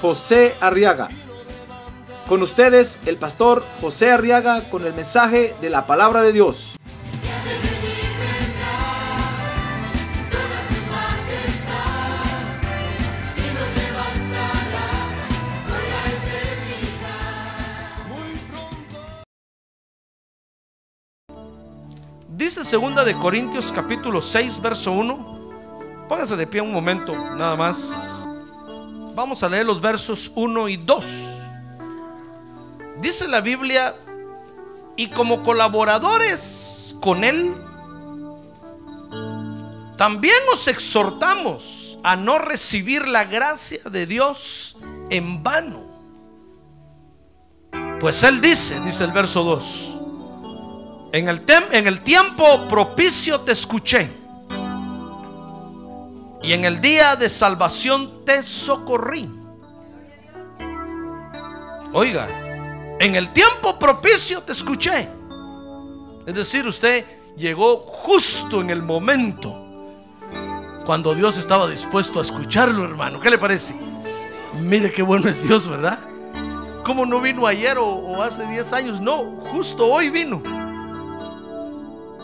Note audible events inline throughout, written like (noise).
José Arriaga. Con ustedes, el pastor José Arriaga con el mensaje de la palabra de Dios. Dice segunda de Corintios capítulo 6 verso 1. Póngase de pie un momento, nada más. Vamos a leer los versos 1 y 2. Dice la Biblia, y como colaboradores con Él, también os exhortamos a no recibir la gracia de Dios en vano. Pues Él dice, dice el verso 2, en el, tem- en el tiempo propicio te escuché. Y en el día de salvación te socorrí. Oiga, en el tiempo propicio te escuché. Es decir, usted llegó justo en el momento cuando Dios estaba dispuesto a escucharlo, hermano. ¿Qué le parece? Mire qué bueno es Dios, ¿verdad? ¿Cómo no vino ayer o, o hace 10 años? No, justo hoy vino.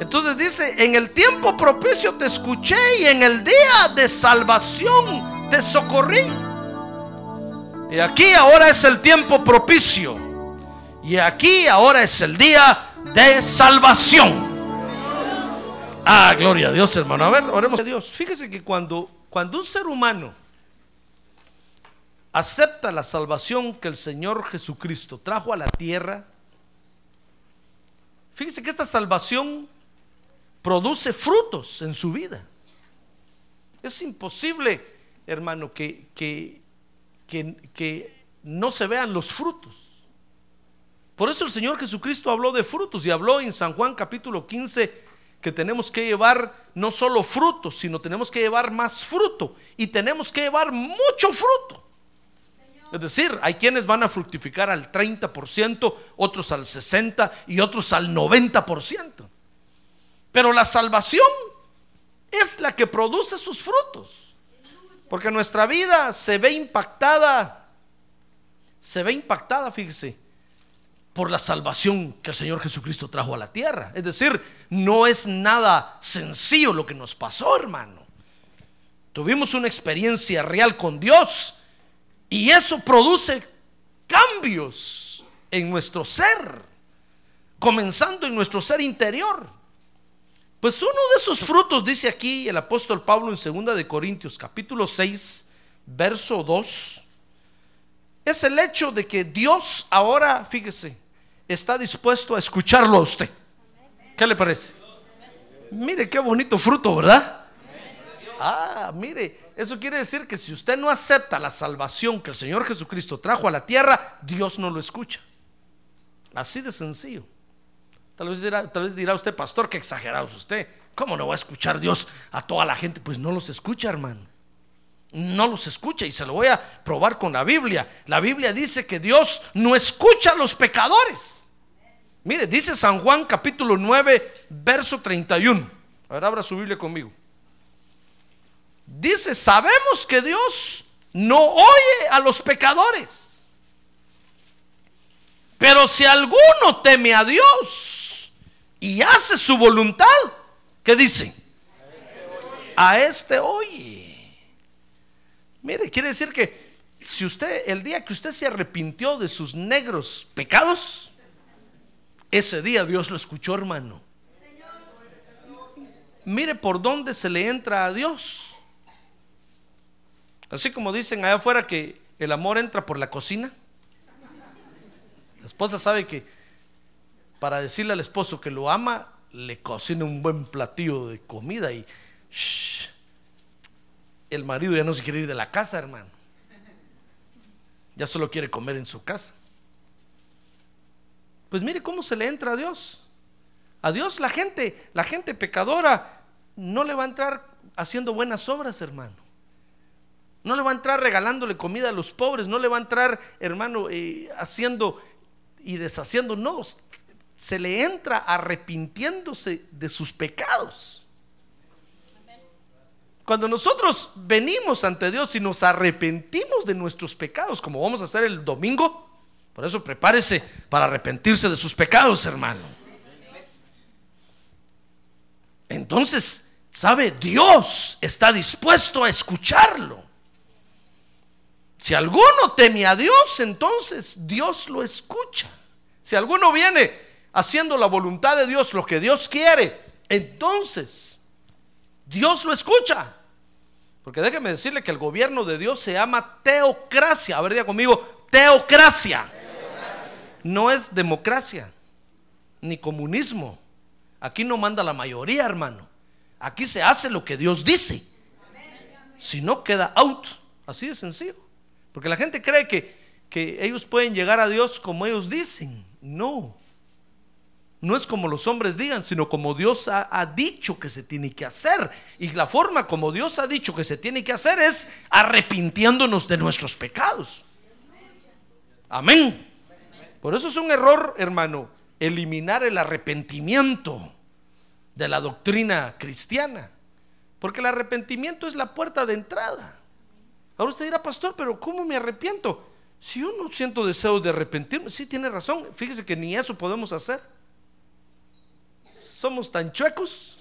Entonces dice, en el tiempo propicio te escuché y en el día de salvación te socorrí. Y aquí ahora es el tiempo propicio. Y aquí ahora es el día de salvación. Ah, gloria a Dios, hermano. A ver, oremos a Dios. Fíjese que cuando, cuando un ser humano acepta la salvación que el Señor Jesucristo trajo a la tierra, fíjese que esta salvación produce frutos en su vida. Es imposible, hermano, que, que, que, que no se vean los frutos. Por eso el Señor Jesucristo habló de frutos y habló en San Juan capítulo 15 que tenemos que llevar no solo frutos, sino tenemos que llevar más fruto y tenemos que llevar mucho fruto. Es decir, hay quienes van a fructificar al 30%, otros al 60% y otros al 90%. Pero la salvación es la que produce sus frutos. Porque nuestra vida se ve impactada, se ve impactada, fíjese, por la salvación que el Señor Jesucristo trajo a la tierra. Es decir, no es nada sencillo lo que nos pasó, hermano. Tuvimos una experiencia real con Dios y eso produce cambios en nuestro ser, comenzando en nuestro ser interior. Pues uno de esos frutos, dice aquí el apóstol Pablo en 2 de Corintios capítulo 6, verso 2, es el hecho de que Dios ahora, fíjese, está dispuesto a escucharlo a usted. ¿Qué le parece? Mire qué bonito fruto, ¿verdad? Ah, mire, eso quiere decir que si usted no acepta la salvación que el Señor Jesucristo trajo a la tierra, Dios no lo escucha. Así de sencillo. Tal vez dirá, tal vez dirá usted, pastor, que exagerado es usted. ¿Cómo no va a escuchar Dios a toda la gente? Pues no los escucha, hermano. No los escucha y se lo voy a probar con la Biblia. La Biblia dice que Dios no escucha a los pecadores. Mire, dice San Juan capítulo 9, verso 31. A ver, abra su Biblia conmigo. Dice, sabemos que Dios no oye a los pecadores. Pero si alguno teme a Dios y hace su voluntad, ¿qué dice? A este oye. Mire, quiere decir que si usted, el día que usted se arrepintió de sus negros pecados, ese día Dios lo escuchó, hermano. Mire por dónde se le entra a Dios. Así como dicen allá afuera que el amor entra por la cocina. La esposa sabe que para decirle al esposo que lo ama, le cocina un buen platillo de comida y shh, el marido ya no se quiere ir de la casa, hermano. ya solo quiere comer en su casa. Pues mire cómo se le entra a Dios. A Dios la gente, la gente pecadora no le va a entrar haciendo buenas obras, hermano. No le va a entrar regalándole comida a los pobres, no le va a entrar, hermano, eh, haciendo y deshaciendo, no, se le entra arrepintiéndose de sus pecados. Cuando nosotros venimos ante Dios y nos arrepentimos de nuestros pecados, como vamos a hacer el domingo, por eso prepárese para arrepentirse de sus pecados, hermano. Entonces, ¿sabe? Dios está dispuesto a escucharlo. Si alguno teme a Dios, entonces Dios lo escucha. Si alguno viene haciendo la voluntad de Dios, lo que Dios quiere, entonces Dios lo escucha. Porque déjeme decirle que el gobierno de Dios se llama teocracia. A ver, diga conmigo, teocracia. No es democracia, ni comunismo. Aquí no manda la mayoría, hermano. Aquí se hace lo que Dios dice. Si no, queda out. Así de sencillo. Porque la gente cree que, que ellos pueden llegar a Dios como ellos dicen. No. No es como los hombres digan, sino como Dios ha, dicho que se tiene que hacer. Y la forma como Dios ha dicho que se tiene que hacer es arrepintiéndonos de nuestros pecados. Amén. Por eso es un error, hermano, eliminar el arrepentimiento de la doctrina cristiana. Porque el arrepentimiento es la puerta de entrada. Ahora usted dirá, pastor, pero ¿cómo me arrepiento? Si yo no siento deseos de arrepentirme, sí tiene razón. Fíjese que ni eso podemos hacer. Somos tan chuecos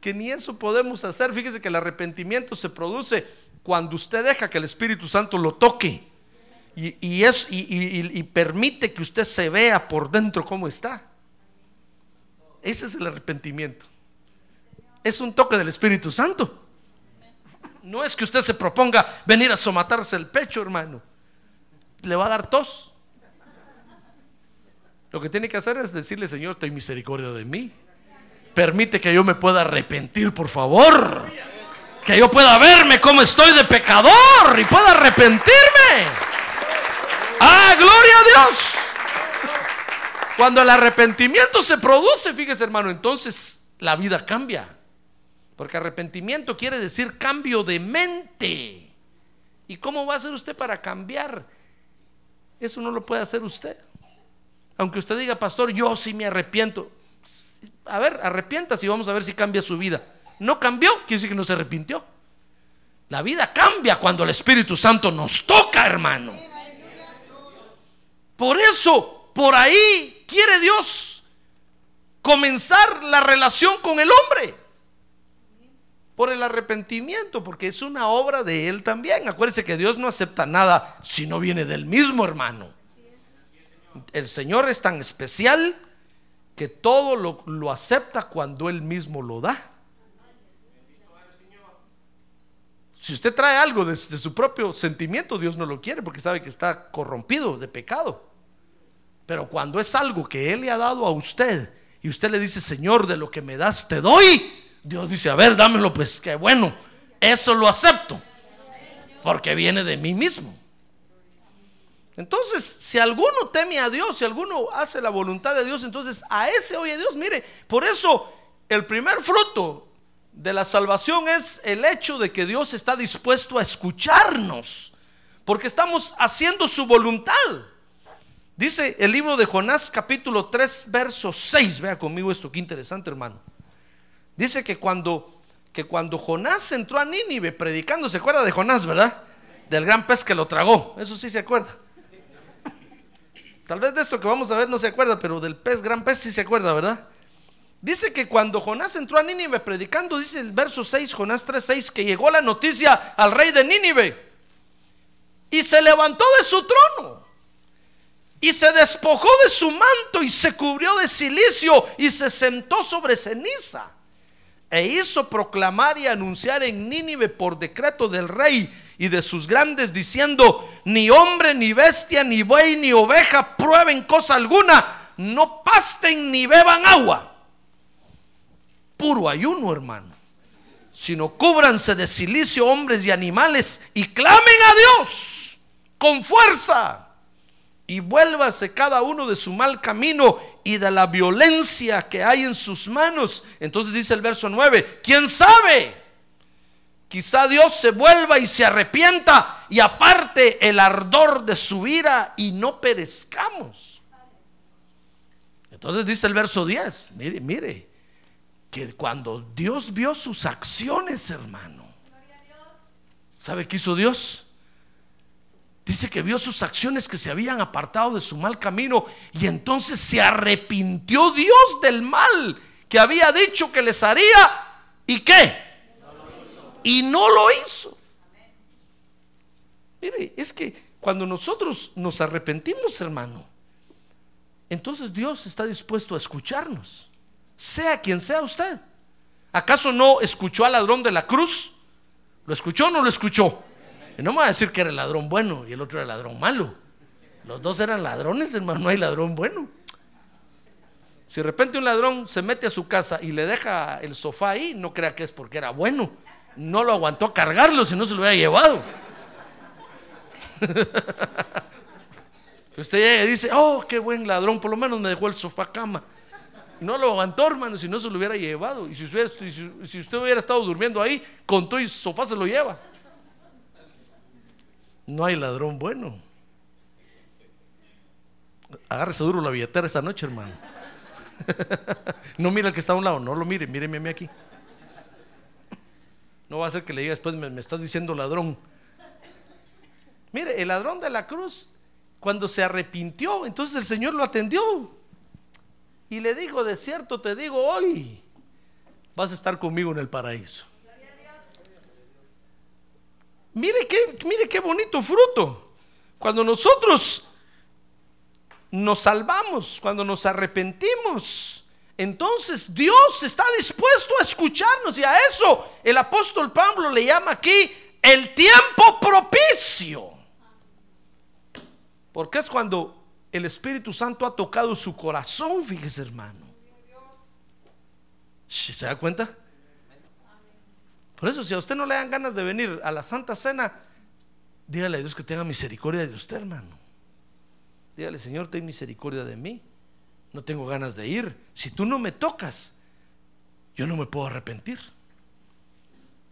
que ni eso podemos hacer. Fíjese que el arrepentimiento se produce cuando usted deja que el Espíritu Santo lo toque y, y, permite que usted se vea por dentro cómo está. Ese es el arrepentimiento. Es un toque del Espíritu Santo. No es que usted se proponga venir a somatarse el pecho, hermano. Le va a dar tos. Lo que tiene que hacer es decirle, Señor, ten misericordia de mí. Permite que yo me pueda arrepentir, por favor. Que yo pueda verme como estoy de pecador y pueda arrepentirme. Ah, gloria a Dios. Cuando el arrepentimiento se produce, fíjese hermano, entonces la vida cambia. Porque arrepentimiento quiere decir cambio de mente. ¿Y cómo va a hacer usted para cambiar? Eso no lo puede hacer usted. Aunque usted diga, pastor, yo sí me arrepiento. A ver, arrepiéntase y vamos a ver si cambia su vida. No cambió, quiere decir que no se arrepintió. La vida cambia cuando el Espíritu Santo nos toca, hermano. Por eso, por ahí quiere Dios comenzar la relación con el hombre por el arrepentimiento, porque es una obra de Él también. Acuérdese que Dios no acepta nada si no viene del mismo hermano. El Señor es tan especial que todo lo, acepta cuando Él mismo lo da. Si usted trae algo de, de, su propio sentimiento, Dios no lo quiere porque sabe que está corrompido de pecado. Pero cuando es algo que Él le ha dado a usted y usted le dice, Señor, de lo que me das te doy, Dios dice, a ver, dámelo, pues que bueno, eso lo acepto, porque viene de mí mismo. Entonces, si alguno teme a Dios, si alguno hace la voluntad de Dios, entonces a ese oye Dios. Mire, por eso el primer fruto de la salvación es el hecho de que Dios está dispuesto a escucharnos, porque estamos haciendo su voluntad. Dice el libro de Jonás capítulo 3, verso 6. Vea conmigo esto, qué interesante hermano. Dice que cuando, que cuando Jonás entró a Nínive predicando, ¿se acuerda de Jonás, verdad? Del gran pez que lo tragó, eso sí se acuerda. Tal vez de esto que vamos a ver no se acuerda, pero del pez, gran pez sí se acuerda, ¿verdad? Dice que cuando Jonás entró a Nínive predicando, dice el verso 6, Jonás 3:6, que llegó la noticia al rey de Nínive. Y se levantó de su trono. Y se despojó de su manto y se cubrió de silicio y se sentó sobre ceniza. E hizo proclamar y anunciar en Nínive por decreto del rey y de sus grandes diciendo, ni hombre, ni bestia, ni buey, ni oveja prueben cosa alguna, no pasten ni beban agua. Puro ayuno, hermano. Sino cúbranse de silicio hombres y animales y clamen a Dios con fuerza y vuélvase cada uno de su mal camino y de la violencia que hay en sus manos. Entonces dice el verso 9, ¿quién sabe? Quizá Dios se vuelva y se arrepienta y aparte el ardor de su ira y no perezcamos. Entonces dice el verso 10, mire, mire, que cuando Dios vio sus acciones, hermano, ¿sabe qué hizo Dios? Dice que vio sus acciones que se habían apartado de su mal camino y entonces se arrepintió Dios del mal que había dicho que les haría y qué. Y no lo hizo. Mire, es que cuando nosotros nos arrepentimos, hermano, entonces Dios está dispuesto a escucharnos, sea quien sea usted. ¿Acaso no escuchó al ladrón de la cruz? ¿Lo escuchó o no lo escuchó? Y no me va a decir que era el ladrón bueno y el otro era el ladrón malo. Los dos eran ladrones, hermano, no hay ladrón bueno. Si de repente un ladrón se mete a su casa y le deja el sofá ahí, no crea que es porque era bueno. No lo aguantó cargarlo, si no se lo hubiera llevado. Usted llega y dice, oh, qué buen ladrón, por lo menos me dejó el sofá cama. No lo aguantó, hermano, si no se lo hubiera llevado. Y si usted, hubiera estado durmiendo ahí, con todo y sofá se lo lleva. No hay ladrón bueno. Agárrese duro la billetera esta noche, hermano. (laughs) no mira el que está a un lado, no lo mire, míreme a mí aquí. No va a ser que le diga después, me, me estás diciendo ladrón. Mire, el ladrón de la cruz, cuando se arrepintió, entonces el Señor lo atendió. Y le dijo, de cierto te digo hoy, vas a estar conmigo en el paraíso. Mire qué, mire qué bonito fruto. Cuando nosotros nos salvamos, cuando nos arrepentimos, entonces Dios está dispuesto a escucharnos y a eso el apóstol Pablo le llama aquí el tiempo propicio. Porque es cuando el Espíritu Santo ha tocado su corazón, fíjese hermano. ¿Se da cuenta? Por eso, si a usted no le dan ganas de venir a la Santa Cena, dígale a Dios que tenga misericordia de usted, hermano. Dígale, Señor, ten misericordia de mí. No tengo ganas de ir. Si tú no me tocas, yo no me puedo arrepentir.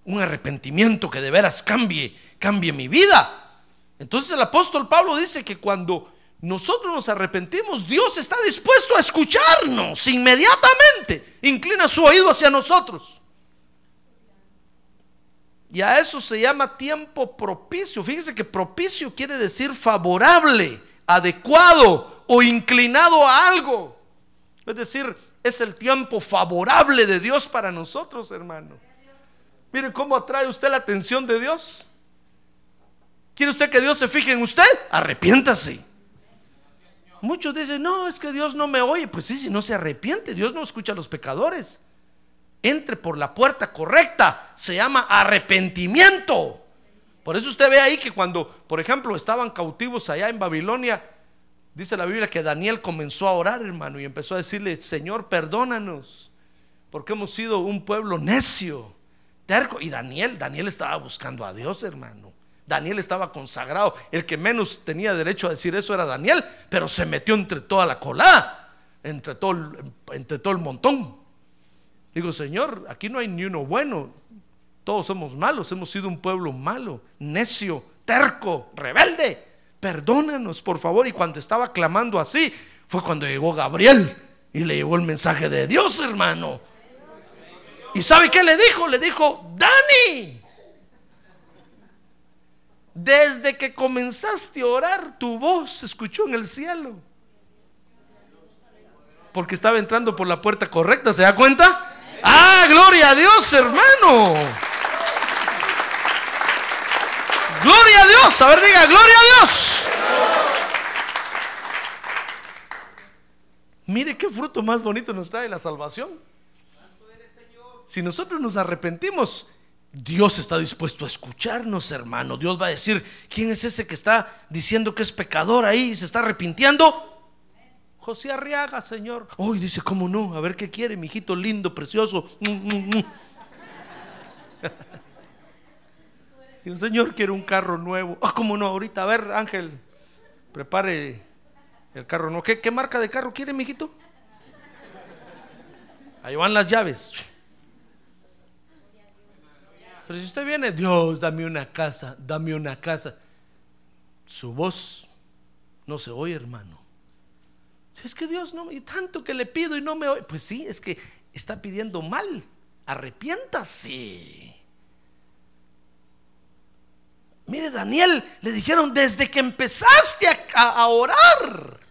Un arrepentimiento que de veras cambie, cambie mi vida. Entonces el apóstol Pablo dice que cuando nosotros nos arrepentimos, Dios está dispuesto a escucharnos inmediatamente. Inclina su oído hacia nosotros. Y a eso se llama tiempo propicio. Fíjese que propicio quiere decir favorable, adecuado o inclinado a algo. Es decir, es el tiempo favorable de Dios para nosotros, hermano. Mire cómo atrae usted la atención de Dios. ¿Quiere usted que Dios se fije en usted? Arrepiéntase. Muchos dicen, no, es que Dios no me oye. Pues sí, si no se arrepiente, Dios no escucha a los pecadores entre por la puerta correcta. Se llama arrepentimiento. Por eso usted ve ahí que cuando, por ejemplo, estaban cautivos allá en Babilonia, dice la Biblia que Daniel comenzó a orar, hermano, y empezó a decirle, Señor, perdónanos, porque hemos sido un pueblo necio, terco. Y Daniel, Daniel estaba buscando a Dios, hermano. Daniel estaba consagrado. El que menos tenía derecho a decir eso era Daniel, pero se metió entre toda la colada, entre todo, entre todo el montón. Digo, Señor, aquí no hay ni uno bueno. Todos somos malos, hemos sido un pueblo malo, necio, terco, rebelde. Perdónanos, por favor. Y cuando estaba clamando así, fue cuando llegó Gabriel y le llevó el mensaje de Dios, hermano. ¿Y sabe qué le dijo? Le dijo, Dani, desde que comenzaste a orar, tu voz se escuchó en el cielo. Porque estaba entrando por la puerta correcta, ¿se da cuenta? Ah, gloria a Dios, hermano. Gloria a Dios. A ver, diga, gloria a Dios. Mire qué fruto más bonito nos trae la salvación. Si nosotros nos arrepentimos, Dios está dispuesto a escucharnos, hermano. Dios va a decir, ¿quién es ese que está diciendo que es pecador ahí y se está arrepintiendo? José Arriaga, Señor. Hoy dice, ¿cómo no? A ver qué quiere, mi hijito lindo, precioso. Mm, mm, mm. (laughs) Digo, Señor, quiero un carro nuevo. Ah, ¿cómo no? Ahorita, a ver, Ángel, prepare el carro nuevo. ¿Qué, marca de carro quiere, mijito? Ahí van las llaves. Pero si usted viene, Dios, dame una casa, dame una casa. Su voz no se oye, hermano. Es que Dios no, y tanto que le pido y no me oye. Pues sí, es que está pidiendo mal. Arrepiéntase. Mire, Daniel, le dijeron desde que empezaste a orar,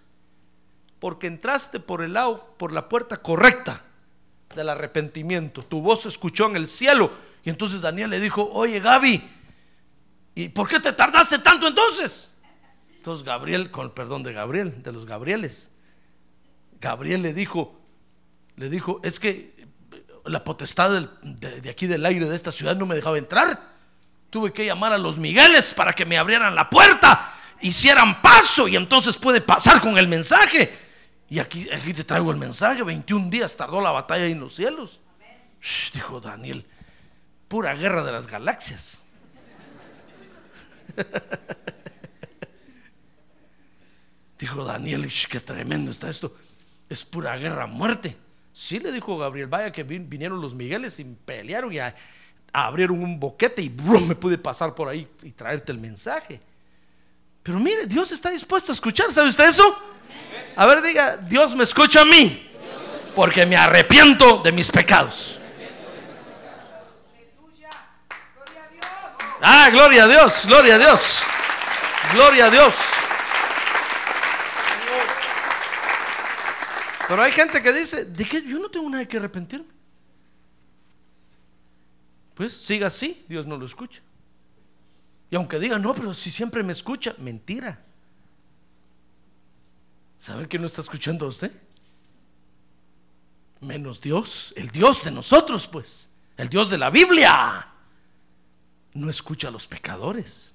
porque entraste por el lado, por la puerta correcta del arrepentimiento. Tu voz se escuchó en el cielo. Y entonces Daniel le dijo, oye Gaby, ¿y por qué te tardaste tanto entonces? Entonces Gabriel, con el perdón de Gabriel, de los Gabrieles, Gabriel le dijo, le dijo, es que la potestad de, de aquí del aire de esta ciudad no me dejaba entrar. Tuve que llamar a los Migueles para que me abrieran la puerta, hicieran paso y entonces puede pasar con el mensaje. Y aquí, aquí te traigo el mensaje. 21 días tardó la batalla en los cielos. Dijo Daniel, pura guerra de las galaxias. (laughs) dijo Daniel, "Shh, qué tremendo está esto. Es pura guerra muerte. Sí, le dijo Gabriel, vaya que vin- vinieron los Migueles y pelearon y abrieron un boquete y me pude pasar por ahí y traerte el mensaje. Pero mire, Dios está dispuesto a escuchar, ¿sabe usted eso? A ver, diga, Dios me escucha a mí, porque me arrepiento de mis pecados. Ah, gloria a Dios, gloria a Dios, gloria a Dios. Pero hay gente que dice, ¿de qué? Yo no tengo nada que arrepentirme. Pues siga así, Dios no lo escucha. Y aunque diga, no, pero si siempre me escucha, mentira. ¿Sabe que no está escuchando a usted? Menos Dios, el Dios de nosotros, pues, el Dios de la Biblia. No escucha a los pecadores.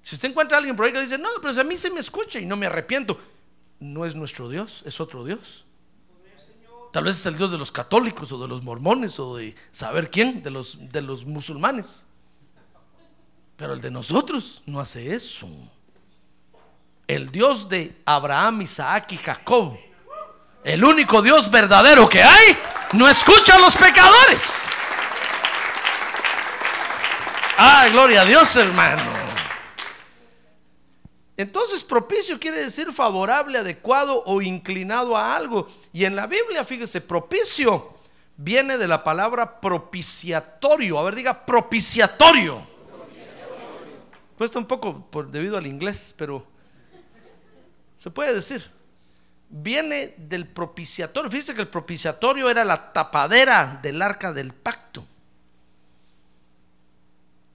Si usted encuentra a alguien por ahí que dice, no, pero a mí se me escucha y no me arrepiento, no es nuestro Dios, es otro Dios. Tal vez es el Dios de los católicos o de los mormones o de saber quién, de los, de los musulmanes. Pero el de nosotros no hace eso. El Dios de Abraham, Isaac y Jacob, el único Dios verdadero que hay, no escucha a los pecadores. Ah, gloria a Dios, hermano. Entonces, propicio quiere decir favorable, adecuado o inclinado a algo. Y en la Biblia, fíjese, propicio viene de la palabra propiciatorio. A ver, diga propiciatorio. Cuesta un poco por, debido al inglés, pero se puede decir. Viene del propiciatorio. Fíjese que el propiciatorio era la tapadera del arca del pacto.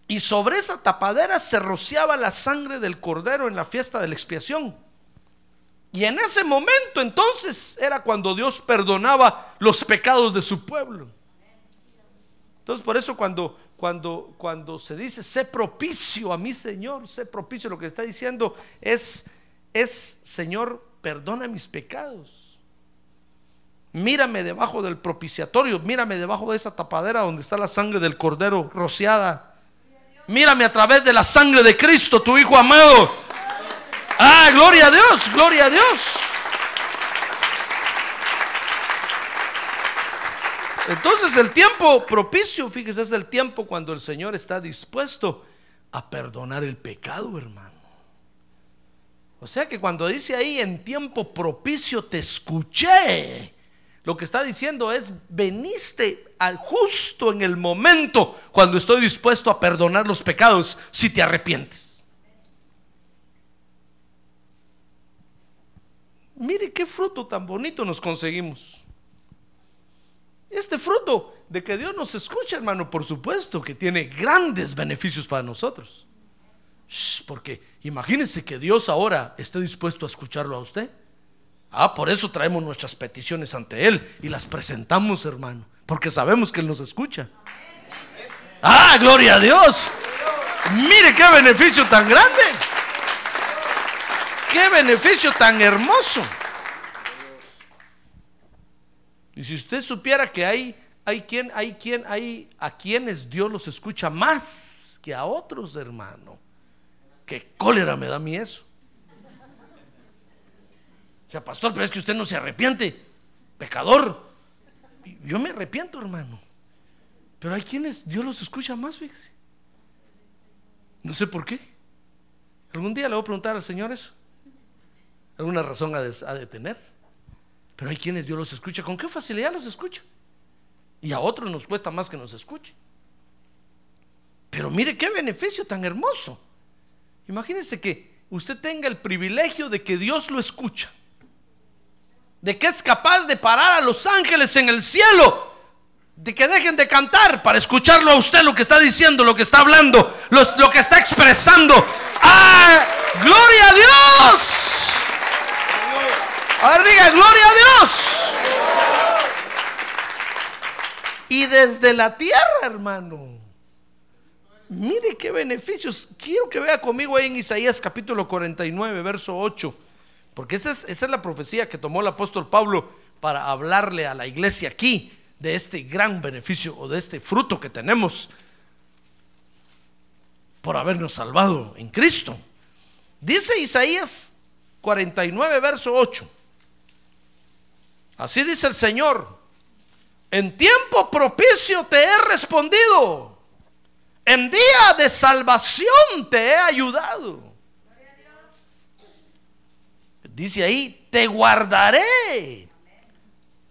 Y sobre esa tapadera se rociaba la sangre del cordero en la fiesta de la expiación. Y en ese momento entonces era cuando Dios perdonaba los pecados de su pueblo. Entonces por eso cuando, cuando, cuando se dice, sé propicio a mi Señor, sé propicio, lo que está diciendo es, es, Señor, perdona mis pecados. Mírame debajo del propiciatorio, mírame debajo de esa tapadera donde está la sangre del cordero rociada. Mírame a través de la sangre de Cristo, tu Hijo amado. Ah, gloria a Dios, gloria a Dios. Entonces el tiempo propicio, fíjese, es el tiempo cuando el Señor está dispuesto a perdonar el pecado, hermano. O sea que cuando dice ahí en tiempo propicio te escuché, lo que está diciendo es, veniste al justo en el momento cuando estoy dispuesto a perdonar los pecados si te arrepientes. Mire qué fruto tan bonito nos conseguimos. Este fruto de que Dios nos escucha, hermano, por supuesto que tiene grandes beneficios para nosotros. Shh, porque imagínense que Dios ahora esté dispuesto a escucharlo a usted. Ah, por eso traemos nuestras peticiones ante Él y las presentamos, hermano, porque sabemos que Él nos escucha. Ah, gloria a Dios. Mire qué beneficio tan grande. Qué beneficio tan hermoso. Y si usted supiera que hay, hay quien, hay quien, hay a quienes Dios los escucha más que a otros, hermano. Qué cólera me da a mí eso. O sea, pastor, pero es que usted no se arrepiente, pecador. Yo me arrepiento, hermano. Pero hay quienes Dios los escucha más, fíjese. No sé por qué. Algún día le voy a preguntar al Señor eso. Alguna razón ha de, tener. Pero hay quienes Dios los escucha. ¿Con qué facilidad los escucha? Y a otros nos cuesta más que nos escuche. Pero mire qué beneficio tan hermoso. Imagínense que usted tenga el privilegio de que Dios lo escucha. De que es capaz de parar a los ángeles en el cielo. De que dejen de cantar para escucharlo a usted lo que está diciendo, lo que está hablando, lo, que está expresando. ¡Ah! ¡Gloria a Dios! A ver, diga, gloria a Dios. Y desde la tierra, hermano. Mire qué beneficios. Quiero que vea conmigo ahí en Isaías capítulo 49, verso 8. Porque esa es, esa es la profecía que tomó el apóstol Pablo para hablarle a la iglesia aquí de este gran beneficio o de este fruto que tenemos por habernos salvado en Cristo. Dice Isaías 49, verso 8. Así dice el Señor, en tiempo propicio te he respondido, en día de salvación te he ayudado. Dice ahí, te guardaré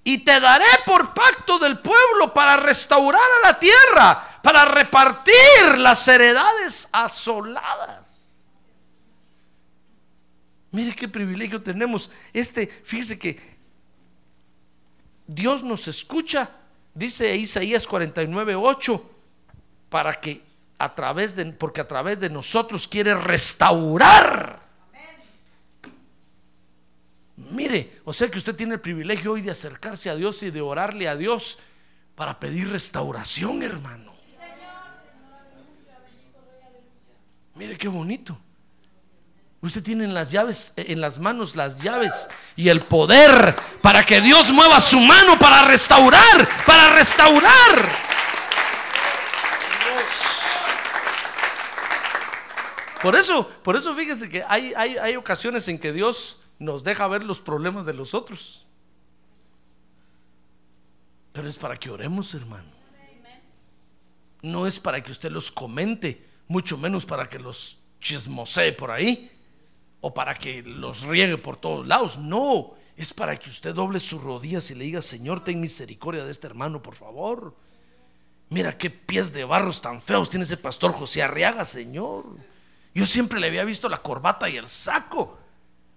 y te daré por pacto del pueblo para restaurar a la tierra, para repartir las heredades asoladas. Mire qué privilegio tenemos. Este, fíjese que Dios nos escucha, dice Isaías 49, 8, para que a través de, porque a través de nosotros quiere restaurar. Mire, o sea que usted tiene el privilegio hoy de acercarse a Dios y de orarle a Dios para pedir restauración, hermano. Mire qué bonito. Usted tiene en las llaves, en las manos las llaves y el poder para que Dios mueva su mano para restaurar, para restaurar. Por eso, por eso fíjese que hay, hay, hay ocasiones en que Dios nos deja ver los problemas de los otros. Pero es para que oremos, hermano. No es para que usted los comente, mucho menos para que los chismosee por ahí o para que los riegue por todos lados. No, es para que usted doble sus rodillas y le diga, Señor, ten misericordia de este hermano, por favor. Mira qué pies de barros tan feos tiene ese pastor José Arriaga, Señor. Yo siempre le había visto la corbata y el saco,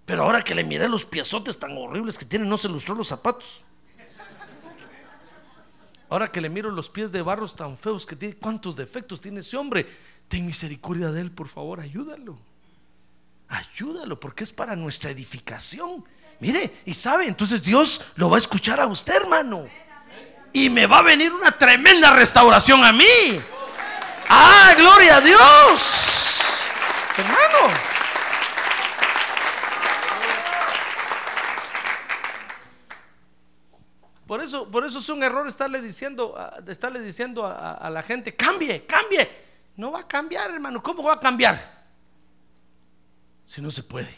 pero ahora que le miré los piezotes tan horribles que tiene, no se lustró los zapatos. Ahora que le miro los pies de barros tan feos que tiene, cuántos defectos tiene ese hombre. Ten misericordia de él, por favor, ayúdalo. Ayúdalo, porque es para nuestra edificación. Mire, y sabe, entonces Dios lo va a escuchar a usted, hermano. Y me va a venir una tremenda restauración a mí. Ah, gloria a Dios. Hermano. Por eso, por eso es un error estarle diciendo, estarle diciendo a la gente, cambie, cambie. No va a cambiar, hermano. ¿Cómo va a cambiar? Si no se puede.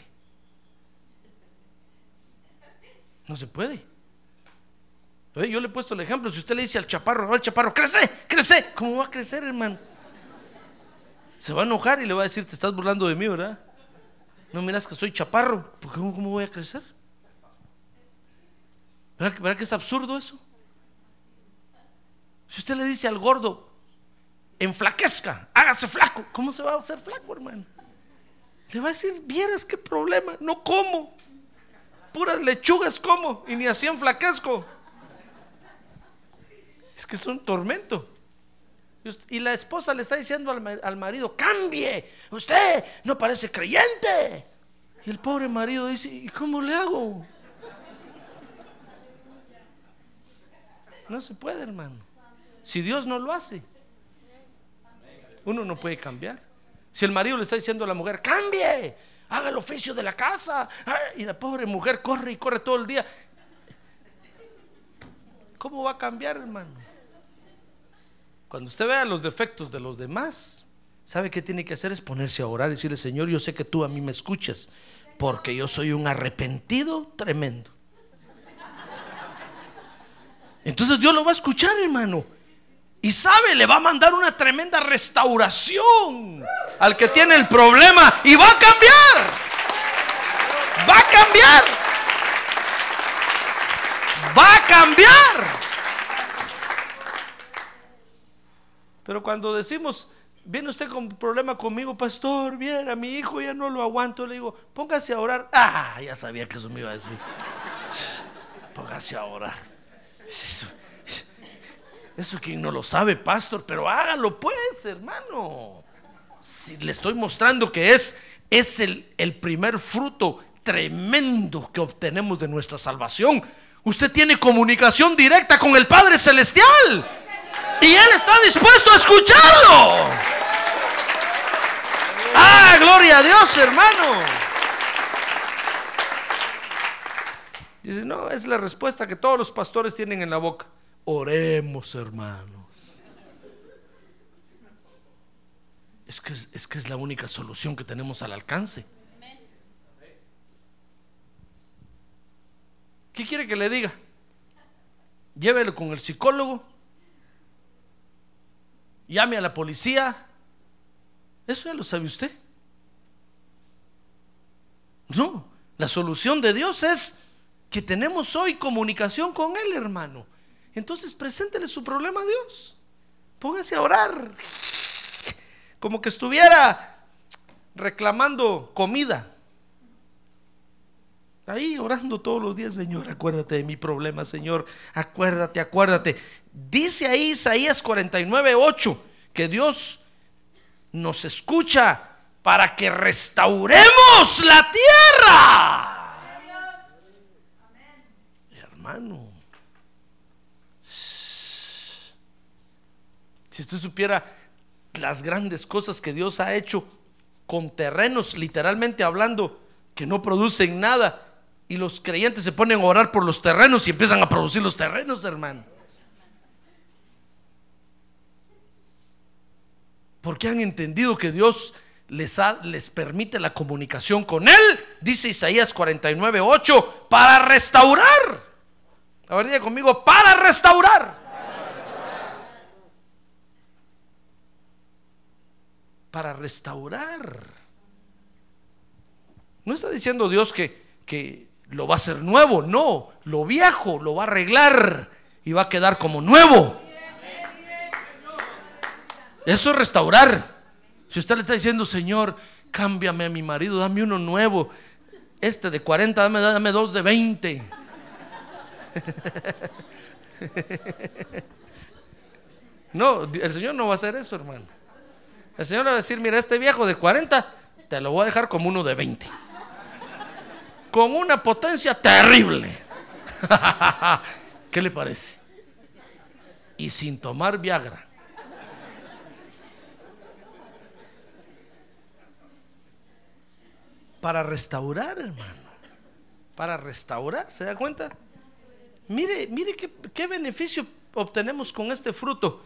No se puede. Yo le he puesto el ejemplo. Si usted le dice al chaparro, al chaparro, crece, crece. ¿Cómo va a crecer, hermano? Se va a enojar y le va a decir, te estás burlando de mí, ¿verdad? No miras que soy chaparro. ¿Cómo, cómo voy a crecer? ¿Verdad, ¿Verdad que es absurdo eso? Si usted le dice al gordo, enflaquezca, hágase flaco, ¿cómo se va a hacer flaco, hermano? Le va a decir, vieras qué problema, no como. Puras lechugas como y ni así enflaquezco. Es que es un tormento. Y la esposa le está diciendo al, marido, cambie, usted no parece creyente. Y el pobre marido dice, ¿y cómo le hago? No se puede, hermano. Si Dios no lo hace, uno no puede cambiar. Si el marido le está diciendo a la mujer, cambie, haga el oficio de la casa, y la pobre mujer corre y corre todo el día, ¿cómo va a cambiar, hermano? Cuando usted vea los defectos de los demás, ¿sabe qué tiene que hacer? Es ponerse a orar y decirle, Señor, yo sé que tú a mí me escuchas, porque yo soy un arrepentido tremendo. Entonces Dios lo va a escuchar, hermano. Y sabe, le va a mandar una tremenda restauración al que tiene el problema y va a cambiar. Va a cambiar. Va a cambiar. Pero cuando decimos, viene usted con problema conmigo, pastor, bien, a mi hijo ya no lo aguanto, le digo, póngase a orar. Ah, ya sabía que eso me iba a decir. (laughs) Póngase a orar. Eso, eso quien no lo sabe, pastor, pero hágalo pues, hermano. Si le estoy mostrando que es, es el, el primer fruto tremendo que obtenemos de nuestra salvación. Usted tiene comunicación directa con el Padre Celestial. Y Él está dispuesto a escucharlo. Ah, gloria a Dios, hermano. Dice, no, es la respuesta que todos los pastores tienen en la boca. Oremos, hermanos. Es que es, es que es la única solución que tenemos al alcance. ¿Qué quiere que le diga? Llévelo con el psicólogo llame a la policía. Eso ya lo sabe usted. No, la solución de Dios es que tenemos hoy comunicación con Él, hermano. Entonces, preséntele su problema a Dios. Póngase a orar. Como que estuviera reclamando comida. Ahí orando todos los días, Señor, acuérdate de mi problema, Señor, acuérdate, acuérdate. Dice ahí Isaías 49, 8, que Dios nos escucha para que restauremos la tierra. Hermano, si usted supiera las grandes cosas que Dios ha hecho con terrenos, literalmente hablando, que no producen nada, y los creyentes se ponen a orar por los terrenos y empiezan a producir los terrenos, hermano. Porque han entendido que Dios les, les permite la comunicación con Él, dice Isaías 49, 8, para restaurar. A ver, diga conmigo, para restaurar. Para restaurar. No está diciendo Dios que, que lo va a hacer nuevo, no, lo viejo lo va a arreglar y va a quedar como nuevo. Eso es restaurar. Si usted le está diciendo, Señor, cámbiame a mi marido, dame uno nuevo. Este de 40, dame, dame dos de 20. (laughs) No, el Señor no va a hacer eso, hermano. El Señor va a decir, mira, este viejo de 40, te lo voy a dejar como uno de 20 con una potencia terrible. (laughs) ¿Qué le parece? Y sin tomar Viagra. Para restaurar, hermano. Para restaurar, ¿se da cuenta? Mire, mire qué, beneficio obtenemos con este fruto.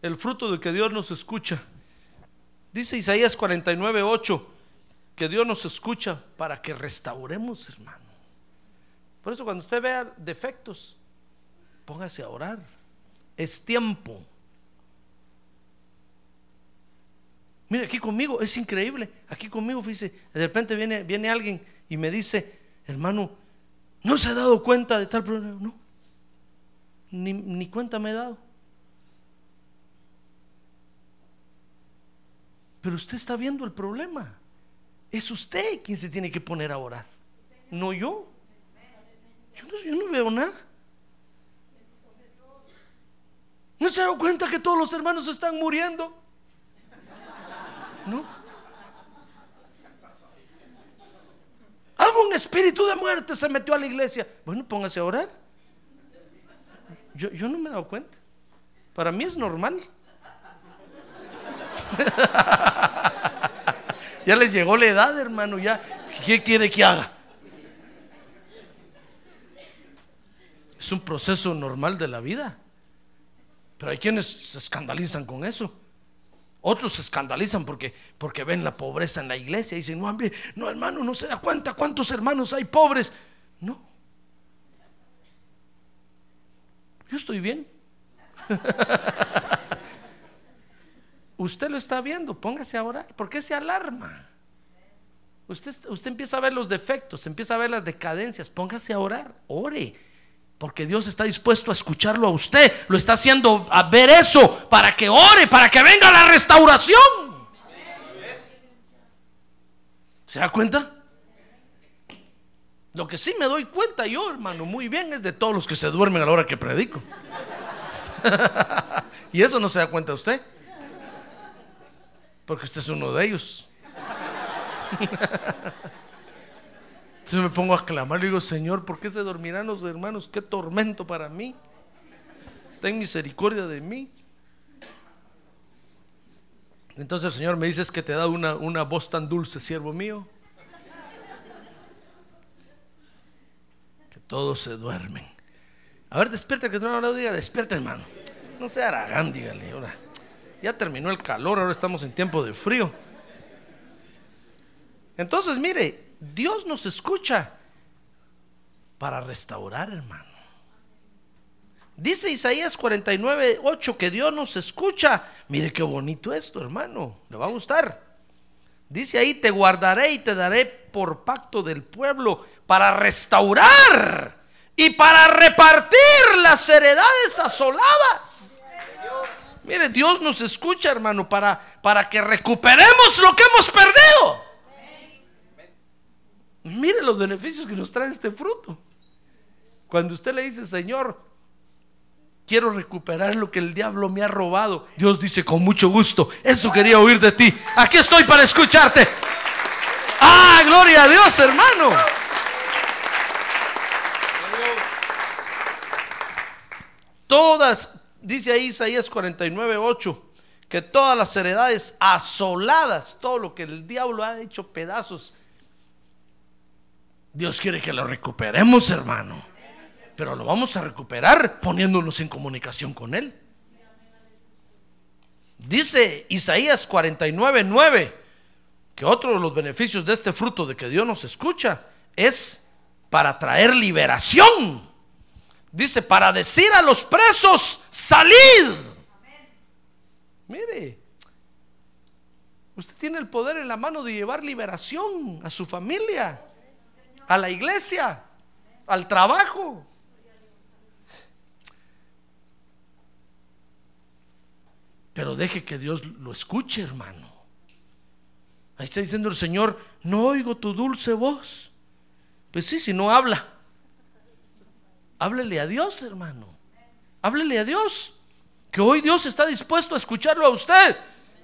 El fruto de que Dios nos escucha. Dice Isaías 49, 8 que Dios nos escucha para que restauremos, hermano. Por eso cuando usted vea defectos, póngase a orar. Es tiempo. Mire, aquí conmigo, es increíble. Aquí conmigo, fíjese, de repente viene, viene alguien y me dice, hermano, ¿no se ha dado cuenta de tal problema? No, ni, ni cuenta me he dado. Pero usted está viendo el problema. Es usted quien se tiene que poner a orar, no yo. Yo no, veo nada. ¿No se ha dado cuenta que todos los hermanos están muriendo? ¿No? Algún espíritu de muerte se metió a la iglesia. Bueno, póngase a orar. Yo, yo no me he dado cuenta. Para mí es normal. (laughs) Ya les llegó la edad, hermano, ya. ¿Qué quiere que haga? Es un proceso normal de la vida. Pero hay quienes se escandalizan con eso. Otros se escandalizan porque, porque ven la pobreza en la iglesia y dicen, no, no hermano, no se da cuenta cuántos hermanos hay pobres. No. Yo estoy bien. (laughs) usted lo está viendo, póngase a orar. ¿Por qué se alarma? Usted, usted empieza a ver los defectos, empieza a ver las decadencias, póngase a orar, ore. Porque Dios está dispuesto a escucharlo a usted. Lo está haciendo a ver eso para que ore, para que venga la restauración. ¿Se da cuenta? Lo que sí me doy cuenta yo, hermano, muy bien, es de todos los que se duermen a la hora que predico. (laughs) y eso no se da cuenta usted. Porque usted es uno de ellos. Entonces me pongo a clamar y digo, Señor, ¿por qué se dormirán los hermanos? Qué tormento para mí. Ten misericordia de mí. Entonces el Señor me dice, es que te da una, una voz tan dulce, siervo mío. Que todos se duermen. A ver, despierta, que no lo diga, despierta, hermano. No sea aragán, dígale, ahora. Ya terminó el calor, ahora estamos en tiempo de frío. Entonces, mire, Dios nos escucha para restaurar, hermano. Dice Isaías 49, 8 que Dios nos escucha. Mire qué bonito esto, hermano. Le va a gustar. Dice ahí, te guardaré y te daré por pacto del pueblo para restaurar y para repartir las heredades asoladas. Mire, Dios nos escucha, hermano, para, para que recuperemos lo que hemos perdido. Mire los beneficios que nos trae este fruto. Cuando usted le dice, Señor, quiero recuperar lo que el diablo me ha robado, Dios dice, con mucho gusto, eso quería oír de ti. Aquí estoy para escucharte. Ah, gloria a Dios, hermano. Todas, dice ahí Isaías 49, 8, que todas las heredades asoladas, todo lo que el diablo ha hecho pedazos, Dios quiere que lo recuperemos, hermano. Pero lo vamos a recuperar poniéndonos en comunicación con Él. Dice Isaías 49, 9, que otro de los beneficios de este fruto de que Dios nos escucha es para traer liberación. Dice, para decir a los presos, salid. Mire, usted tiene el poder en la mano de llevar liberación a su familia a la iglesia, al trabajo. Pero deje que Dios lo escuche, hermano. Ahí está diciendo el Señor, no oigo tu dulce voz. Pues sí, si no habla. Háblele a Dios, hermano. Háblele a Dios. Que hoy Dios está dispuesto a escucharlo a usted.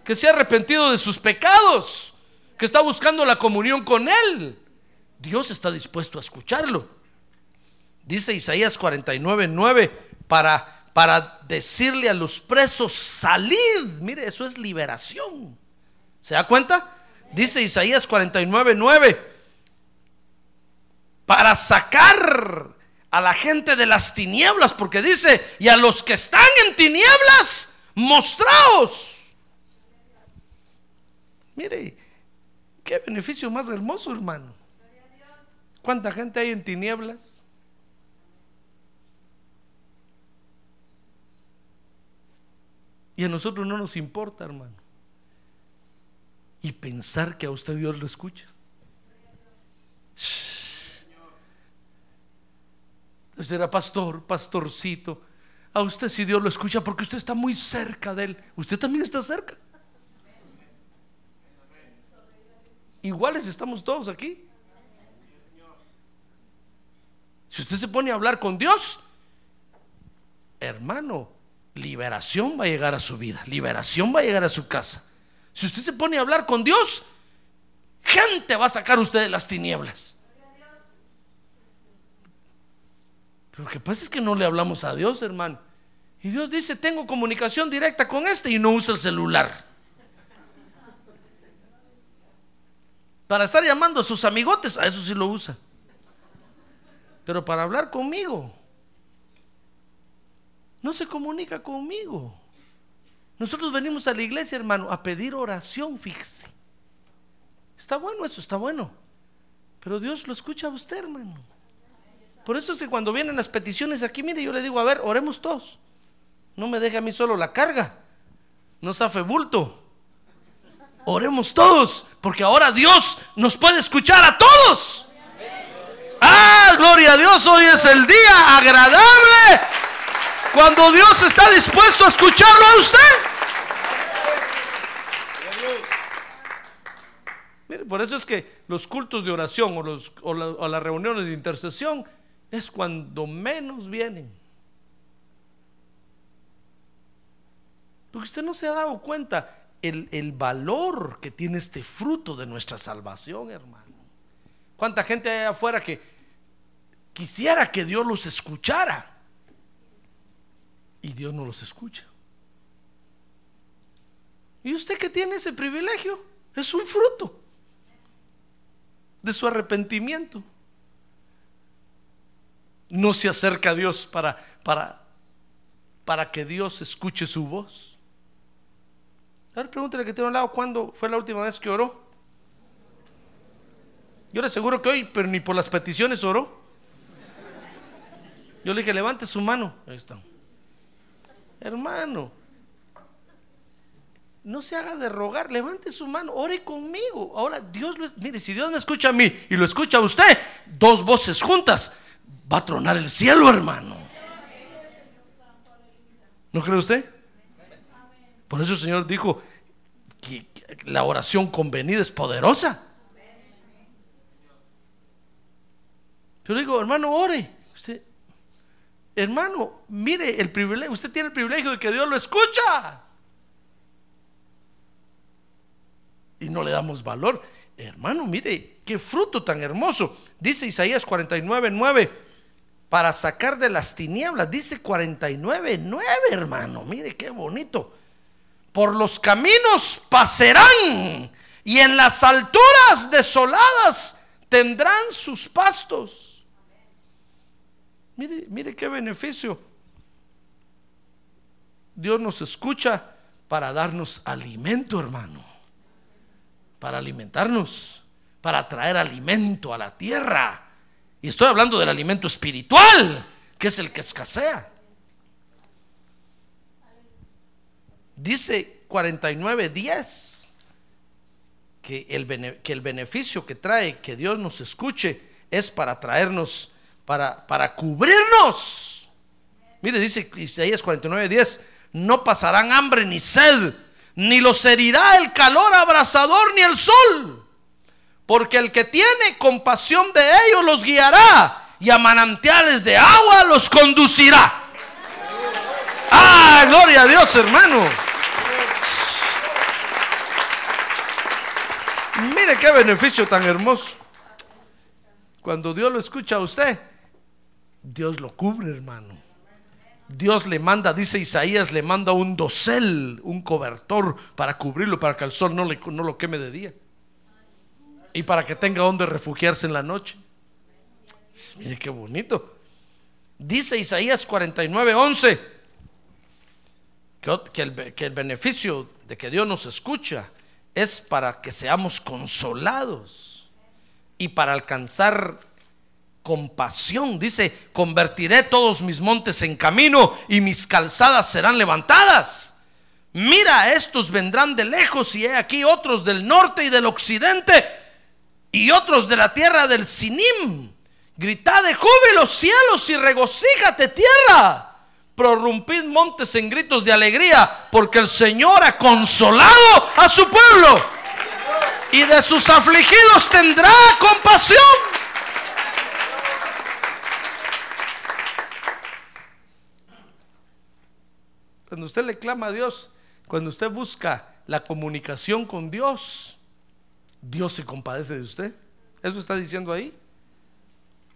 Que se ha arrepentido de sus pecados. Que está buscando la comunión con Él. Dios está dispuesto a escucharlo. Dice Isaías 49, 9, para, para decirle a los presos, salid. Mire, eso es liberación. ¿Se da cuenta? Dice Isaías 49, 9, para sacar a la gente de las tinieblas, porque dice, y a los que están en tinieblas, mostraos. Mire, qué beneficio más hermoso, hermano. ¿Cuánta gente hay en tinieblas? Y a nosotros no nos importa, hermano. Y pensar que a usted Dios lo escucha. Usted era pastor, pastorcito. A usted si Dios lo escucha porque usted está muy cerca de Él. Usted también está cerca. Iguales estamos todos aquí. Si usted se pone a hablar con Dios, hermano, liberación va a llegar a su vida, liberación va a llegar a su casa. Si usted se pone a hablar con Dios, gente va a sacar usted de las tinieblas. Pero lo que pasa es que no le hablamos a Dios, hermano. Y Dios dice, tengo comunicación directa con este y no usa el celular. Para estar llamando a sus amigotes, a eso sí lo usa. Pero para hablar conmigo, no se comunica conmigo. Nosotros venimos a la iglesia, hermano, a pedir oración, fíjese. Está bueno eso, está bueno. Pero Dios lo escucha a usted, hermano. Por eso es que cuando vienen las peticiones aquí, mire, yo le digo, a ver, oremos todos. No me deje a mí solo la carga. No safe bulto. Oremos todos, porque ahora Dios nos puede escuchar a todos. Ah, gloria a Dios, hoy es el día agradable cuando Dios está dispuesto a escucharlo a usted. Mire, por eso es que los cultos de oración o, los, o, o las reuniones de intercesión es cuando menos vienen. Porque usted no se ha dado cuenta el, el valor que tiene este fruto de nuestra salvación, hermano. ¿Cuánta gente hay afuera que quisiera que Dios los escuchara? Y Dios no los escucha. ¿Y usted que tiene ese privilegio? Es un fruto de su arrepentimiento. No se acerca a Dios para, para, para que Dios escuche su voz. A ver, pregúntale que tiene un lado cuándo fue la última vez que oró. Yo le aseguro que hoy, pero ni por las peticiones oró. Yo le dije, levante su mano. Ahí está. Hermano, no se haga de rogar, levante su mano, ore conmigo. Ahora, Dios lo es, mire, si Dios me escucha a mí y lo escucha a usted, dos voces juntas, va a tronar el cielo, hermano. ¿No cree usted? Por eso el Señor dijo que la oración convenida es poderosa. Yo le digo, hermano, ore. Hermano, mire el privilegio, usted tiene el privilegio de que Dios lo escucha. Y no le damos valor. Hermano, mire, qué fruto tan hermoso. Dice Isaías 49, 9, para sacar de las tinieblas. Dice 49, 9, hermano. Mire qué bonito. Por los caminos pasarán y en las alturas desoladas tendrán sus pastos. Mire, mire qué beneficio. Dios nos escucha para darnos alimento, hermano. Para alimentarnos, para traer alimento a la tierra. Y estoy hablando del alimento espiritual, que es el que escasea. Dice 49.10 que el, que el beneficio que trae que Dios nos escuche es para traernos, para, para cubrirnos. Mire, dice Isaías 49:10, no pasarán hambre ni sed, ni los herirá el calor abrasador ni el sol, porque el que tiene compasión de ellos los guiará y a manantiales de agua los conducirá. Ah, gloria a Dios, hermano. Mire qué beneficio tan hermoso. Cuando Dios lo escucha a usted, Dios lo cubre, hermano. Dios le manda, dice Isaías, le manda un dosel, un cobertor para cubrirlo, para que el sol no, le, no lo queme de día. Y para que tenga donde refugiarse en la noche. Mire qué bonito. Dice Isaías 49, 11, que, el, que el beneficio de que Dios nos escucha es para que seamos consolados y para alcanzar compasión. Dice, convertiré todos mis montes en camino y mis calzadas serán levantadas. Mira, estos vendrán de lejos y he aquí otros del norte y del occidente y otros de la tierra del Sinim. Gritad de júbilo cielos y regocíjate tierra. Prorrumpid montes en gritos de alegría porque el Señor ha consolado a su pueblo y de sus afligidos tendrá compasión. Cuando usted le clama a Dios, cuando usted busca la comunicación con Dios, Dios se compadece de usted. Eso está diciendo ahí.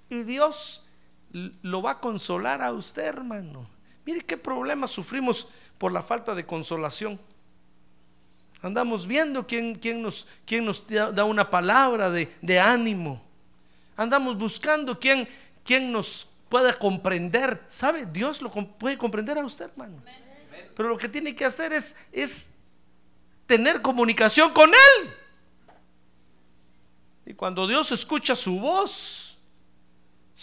Y Dios lo va a consolar a usted, hermano. Mire qué problemas sufrimos por la falta de consolación. Andamos viendo quién, quién nos, quién nos da una palabra de, de ánimo. Andamos buscando quién, quién nos pueda comprender. ¿Sabe? Dios lo puede comprender a usted, hermano. Pero lo que tiene que hacer es, es tener comunicación con Él. Y cuando Dios escucha su voz,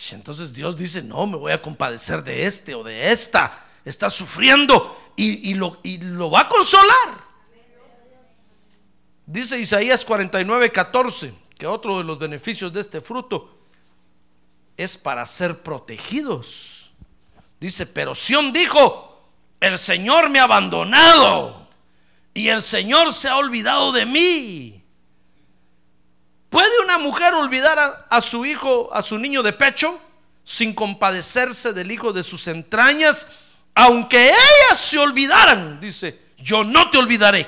entonces Dios dice, no, me voy a compadecer de este o de esta. Está sufriendo y, y lo, y lo va a consolar. Dice Isaías 49, 14, que otro de los beneficios de este fruto es para ser protegidos. Dice, pero Sión dijo, el Señor me ha abandonado y el Señor se ha olvidado de mí. ¿Puede una mujer olvidar a, su hijo, a su niño de pecho, sin compadecerse del hijo de sus entrañas? Aunque ellas se olvidaran, dice, yo no te olvidaré.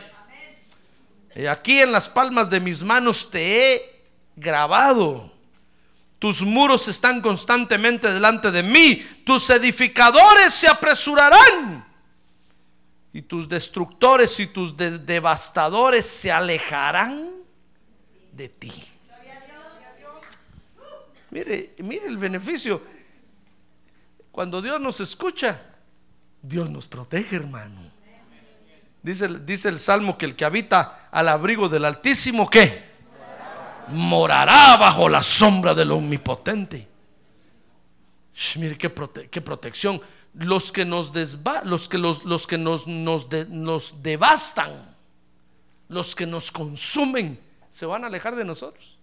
Y aquí en las palmas de mis manos te he grabado. Tus muros están constantemente delante de mí. Tus edificadores se apresurarán. Y tus destructores y tus de devastadores se alejarán de ti. Mire, mire el beneficio. Cuando Dios nos escucha, Dios nos protege, hermano. Dice, dice el Salmo que el que habita al abrigo del Altísimo, ¿qué? Morará bajo la sombra del Omnipotente. mire qué, prote qué, protección. Los que nos desba los que, los, los que nos, nos, de nos devastan, los que nos consumen, se van a alejar de nosotros.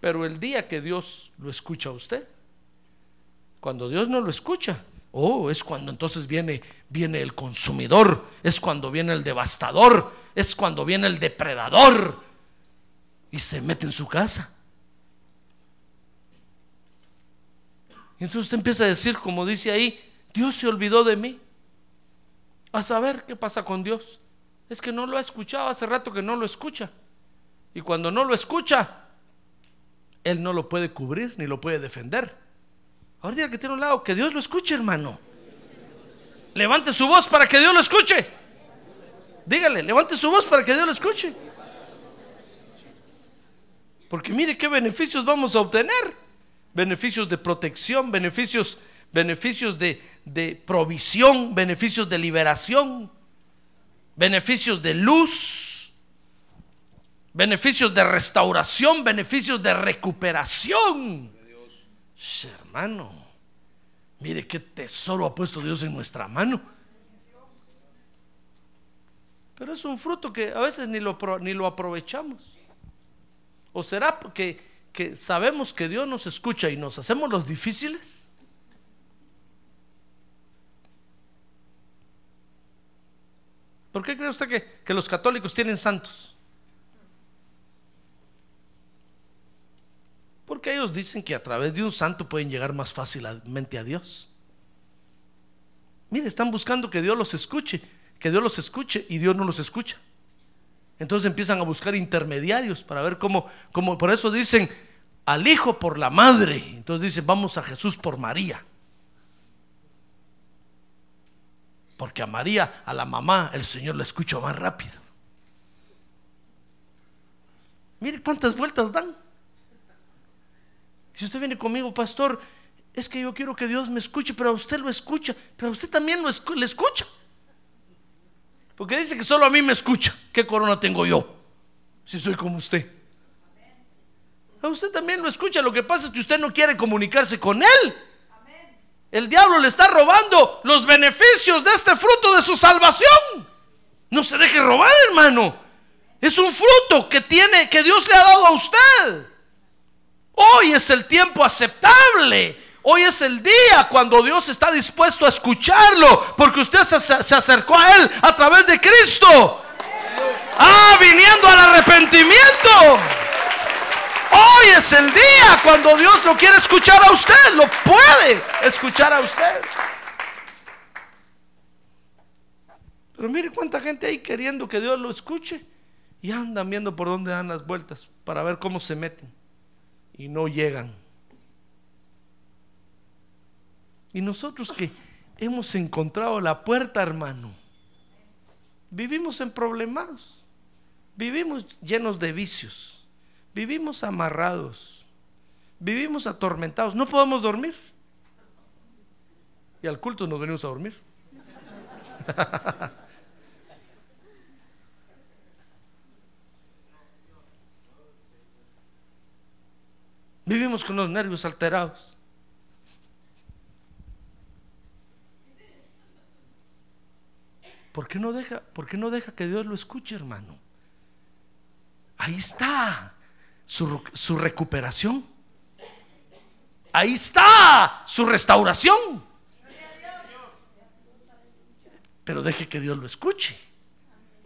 Pero el día que Dios lo escucha a usted, cuando Dios no lo escucha, Oh, es cuando entonces viene, viene el consumidor, es cuando viene el devastador, es cuando viene el depredador y se mete en su casa. Y entonces usted empieza a decir, como dice ahí, Dios se olvidó de mí. A saber qué pasa con Dios. Es que no lo ha escuchado, hace rato que no lo escucha. Y cuando no lo escucha, Él no lo puede cubrir ni lo puede defender. Ahora diga que tiene un lado, que Dios lo escuche, hermano. Levante su voz para que Dios lo escuche. Dígale, levante su voz para que Dios lo escuche. Porque mire qué beneficios vamos a obtener. Beneficios de protección, beneficios, beneficios de, de provisión, beneficios de liberación, beneficios de luz, beneficios de restauración, beneficios de recuperación. Hermano, mire qué tesoro ha puesto Dios en nuestra mano. Pero es un fruto que a veces ni lo, ni lo aprovechamos. ¿O será que, que sabemos que Dios nos escucha y nos hacemos los difíciles? ¿Por qué cree usted que, que los católicos tienen santos? Porque ellos dicen que a través de un santo pueden llegar más fácilmente a Dios. Mire, están buscando que Dios los escuche, que Dios los escuche y Dios no los escucha. Entonces empiezan a buscar intermediarios para ver cómo, cómo por eso dicen al hijo por la madre. Entonces dicen, vamos a Jesús por María. Porque a María, a la mamá, el Señor la escucha más rápido. Mire cuántas vueltas dan. Si usted viene conmigo, pastor, es que yo quiero que Dios me escuche, pero a usted lo escucha, pero a usted también lo le escucha. Porque dice que solo a mí me escucha. ¿Qué corona tengo yo? Si soy como usted. A usted también lo escucha. Lo que pasa es que usted no quiere comunicarse con Él. El diablo le está robando los beneficios de este fruto de su salvación. No se deje robar, hermano. Es un fruto que tiene, que Dios le ha dado a usted. Hoy es el tiempo aceptable. Hoy es el día cuando Dios está dispuesto a escucharlo, porque usted se, acercó a Él a través de Cristo. Ah, viniendo al arrepentimiento. Hoy es el día cuando Dios lo quiere escuchar a usted, lo puede escuchar a usted. Pero mire cuánta gente hay queriendo que Dios lo escuche y andan viendo por dónde dan las vueltas para ver cómo se meten y no llegan. Y nosotros que hemos encontrado la puerta, hermano, vivimos en problemas, vivimos llenos de vicios, vivimos amarrados, vivimos atormentados, no podemos dormir. y al culto nos venimos a dormir. (laughs) Vivimos con los nervios alterados. ¿Por qué no deja, por qué no deja que Dios lo escuche, hermano? Ahí está su, su recuperación. Ahí está su restauración. Pero deje que Dios lo escuche.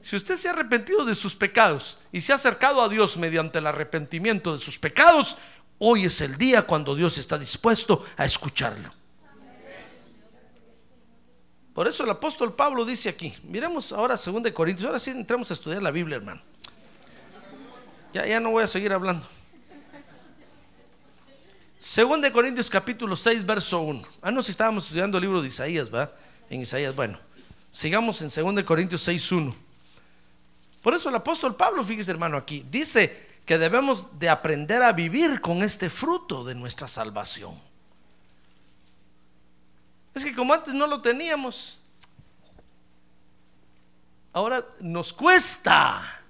Si usted se ha arrepentido de sus pecados y se ha acercado a Dios mediante el arrepentimiento de sus pecados, hoy es el día cuando Dios está dispuesto a escucharlo. Por eso el apóstol Pablo dice aquí, miremos ahora 2 Corintios, ahora sí entramos a estudiar la Biblia, hermano. Ya, ya no voy a seguir hablando. 2 Corintios capítulo 6, verso 1. Ah, no, si estábamos estudiando el libro de Isaías, ¿va? En Isaías, bueno. Sigamos en 2 Corintios 6, 1. Por eso el apóstol Pablo, fíjese hermano aquí, dice que debemos de aprender a vivir con este fruto de nuestra salvación. Es que como antes no lo teníamos, ahora nos cuesta.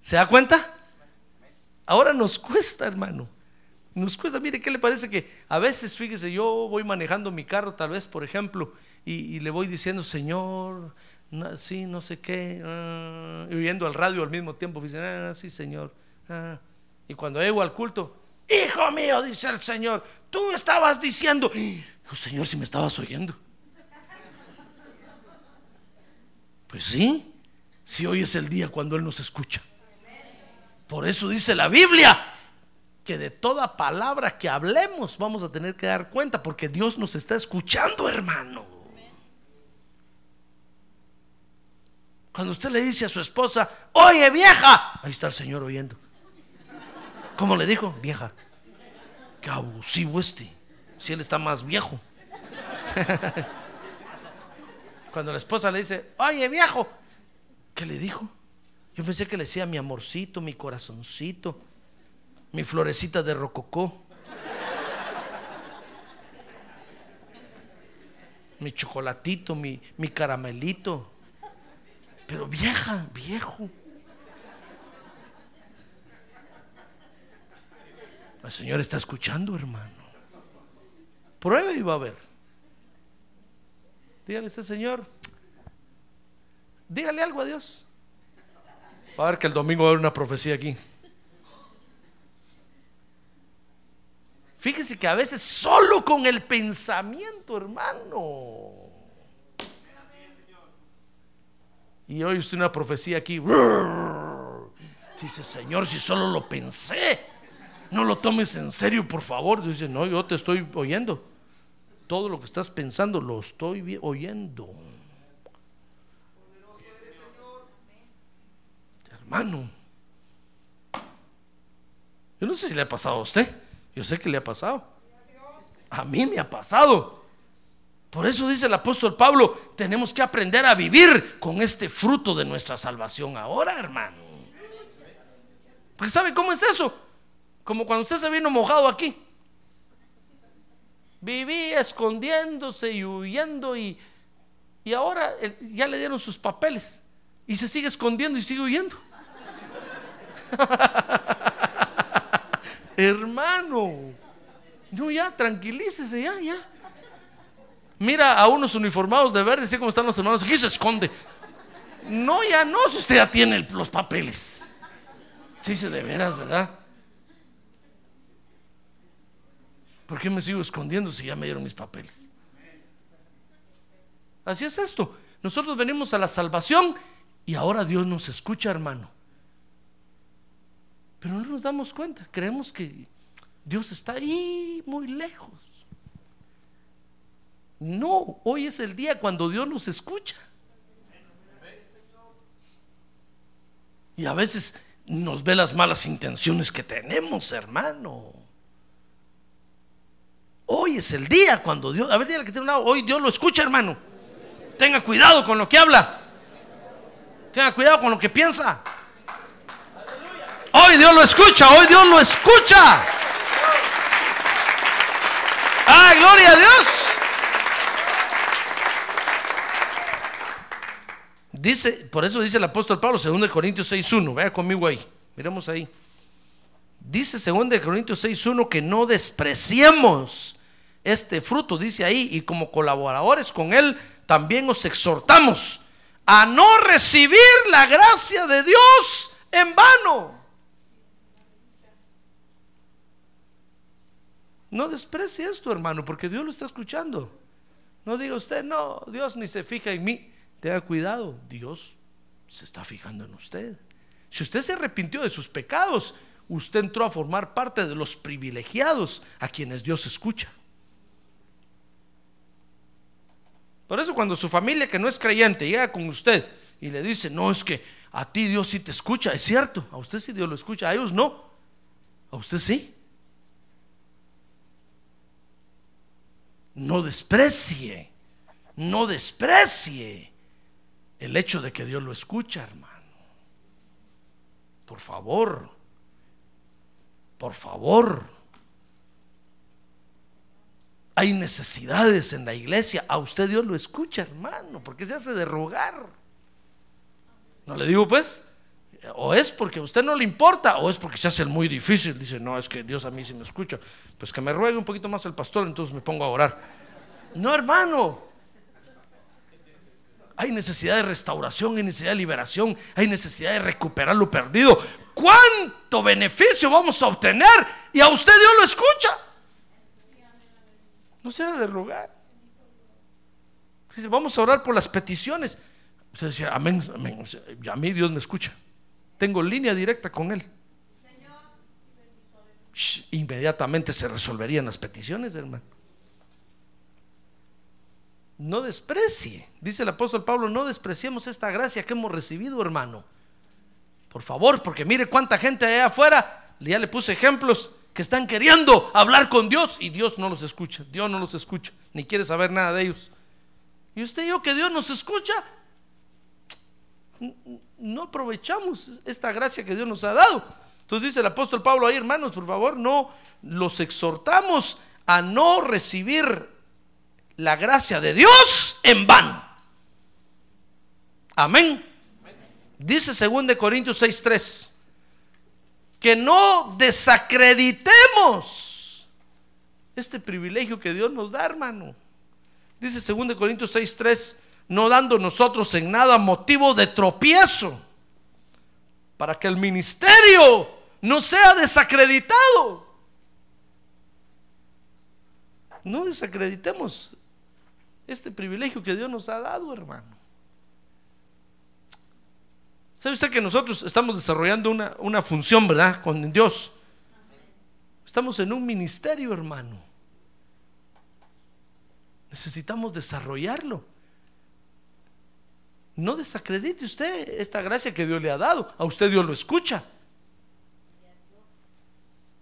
¿Se da cuenta? Ahora nos cuesta, hermano. Nos cuesta, mire, ¿qué le parece que a veces, fíjese, yo voy manejando mi carro, tal vez, por ejemplo, y, le voy diciendo, Señor, sí, no sé qué, ah", y oyendo al radio al mismo tiempo, dice, ah, sí, Señor. Ah". Y cuando llego al culto, Hijo mío, dice el Señor, tú estabas diciendo, Señor, si me estabas oyendo. Pues sí, si hoy es el día cuando Él nos escucha. Por eso dice la Biblia que de toda palabra que hablemos vamos a tener que dar cuenta porque Dios nos está escuchando, hermano. Cuando usted le dice a su esposa, oye vieja, ahí está el Señor oyendo. ¿Cómo le dijo? Vieja. Qué abusivo este. Si él está más viejo. (laughs) Cuando la esposa le dice, oye viejo, ¿qué le dijo? Yo pensé que le decía mi amorcito, mi corazoncito mi florecita de rococó, mi chocolatito, mi, mi caramelito, pero vieja, viejo. El Señor está escuchando, hermano. Pruebe y va a ver. Dígale a ese Señor. Dígale algo a Dios. Va a ver que el domingo va a haber una profecía aquí. Fíjese que a veces solo con el pensamiento, hermano. Y hoy usted una profecía aquí. Dice, Señor, si solo lo pensé, no lo tomes en serio, por favor. Dice, no, yo te estoy oyendo. Todo lo que estás pensando lo estoy oyendo. Hermano, yo no sé si le ha pasado a usted. Yo sé que le ha pasado. A mí me ha pasado. Por eso dice el apóstol Pablo, tenemos que aprender a vivir con este fruto de nuestra salvación ahora, hermano. Porque ¿sabe cómo es eso? Como cuando usted se vino mojado aquí. Vivía escondiéndose y huyendo y, y ahora ya le dieron sus papeles y se sigue escondiendo y sigue huyendo. (laughs) Hermano, no, ya, tranquilícese, ya, ya. Mira a unos uniformados de verde, así como están los hermanos, aquí se esconde. No, ya no, si usted ya tiene los papeles. Se dice de veras, ¿verdad? ¿Por qué me sigo escondiendo si ya me dieron mis papeles? Así es esto. Nosotros venimos a la salvación y ahora Dios nos escucha, hermano. Pero no nos damos cuenta, creemos que Dios está ahí muy lejos. No, hoy es el día cuando Dios nos escucha. Y a veces nos ve las malas intenciones que tenemos, hermano es el día cuando Dios, a ver, dígale que tiene un lado, hoy Dios lo escucha, hermano. Tenga cuidado con lo que habla. Tenga cuidado con lo que piensa. Hoy Dios lo escucha, hoy Dios lo escucha. Ah, gloria a Dios. Dice, por eso dice el apóstol Pablo, 2 Corintios 6.1, vaya conmigo ahí, miremos ahí. Dice 2 Corintios 6.1 que no despreciemos este fruto, dice ahí, y como colaboradores con él, también os exhortamos a no recibir la gracia de Dios en vano. No desprecie esto, hermano, porque Dios lo está escuchando. No diga usted, no, Dios ni se fija en mí. Tenga cuidado, Dios se está fijando en usted. Si usted se arrepintió de sus pecados, usted entró a formar parte de los privilegiados a quienes Dios escucha. Por eso cuando su familia que no es creyente llega con usted y le dice, no, es que a ti Dios sí te escucha, es cierto, a usted sí Dios lo escucha, a ellos no, a usted sí. No desprecie, no desprecie el hecho de que Dios lo escucha, hermano. Por favor, por favor. Hay necesidades en la iglesia. A usted Dios lo escucha, hermano. porque se hace de rogar? No le digo pues. O es porque a usted no le importa, o es porque se hace el muy difícil. Dice, no, es que Dios a mí sí me escucha. Pues que me ruegue un poquito más el pastor, entonces me pongo a orar. No, hermano. Hay necesidad de restauración, hay necesidad de liberación, hay necesidad de recuperar lo perdido. ¿Cuánto beneficio vamos a obtener? Y a usted Dios lo escucha. No se ha de rogar. Vamos a orar por las peticiones. Usted decía, amén, amén. A mí Dios me escucha. Tengo línea directa con Él. inmediatamente se resolverían las peticiones, hermano. No desprecie, dice el apóstol Pablo, no despreciemos esta gracia que hemos recibido, hermano. Por favor, porque mire cuánta gente allá afuera, ya le puse ejemplos, que están queriendo hablar con Dios y Dios no los escucha, Dios no los escucha, ni quiere saber nada de ellos. Y usted y yo que Dios nos escucha, no aprovechamos esta gracia que Dios nos ha dado. Entonces dice el apóstol Pablo ahí, hermanos, por favor, no los exhortamos a no recibir la gracia de Dios en vano. Amén. Dice 2 Corintios 6:3 que no desacreditemos este privilegio que Dios nos da, hermano. Dice 2 Corintios 6:3, no dando nosotros en nada motivo de tropiezo, para que el ministerio no sea desacreditado. No desacreditemos este privilegio que Dios nos ha dado, hermano. ¿Sabe usted que nosotros estamos desarrollando una, una función, verdad, con Dios? Estamos en un ministerio, hermano. Necesitamos desarrollarlo. No desacredite usted esta gracia que Dios le ha dado. A usted Dios lo escucha.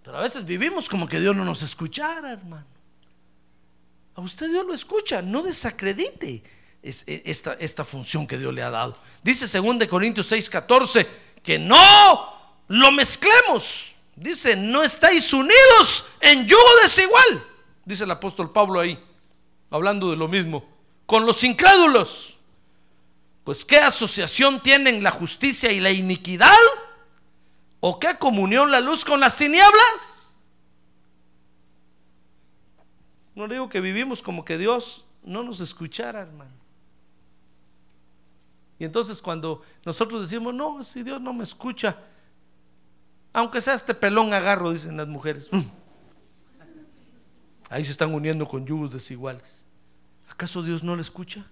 Pero a veces vivimos como que Dios no nos escuchara, hermano. A usted Dios lo escucha. No desacredite es, e, esta, esta función que Dios le ha dado. Dice 2 Corintios 6, 14, que no lo mezclemos. Dice, no estáis unidos en yugo desigual. Dice el apóstol Pablo ahí, hablando de lo mismo, con los incrédulos. Pues qué asociación tienen la justicia y la iniquidad? ¿O qué comunión la luz con las tinieblas? No digo que vivimos como que Dios no nos escuchara, hermano. Y entonces cuando nosotros decimos, no, si Dios no me escucha, aunque sea este pelón agarro, dicen las mujeres. Mm. Ahí se están uniendo con yugos desiguales. ¿Acaso Dios no le escucha?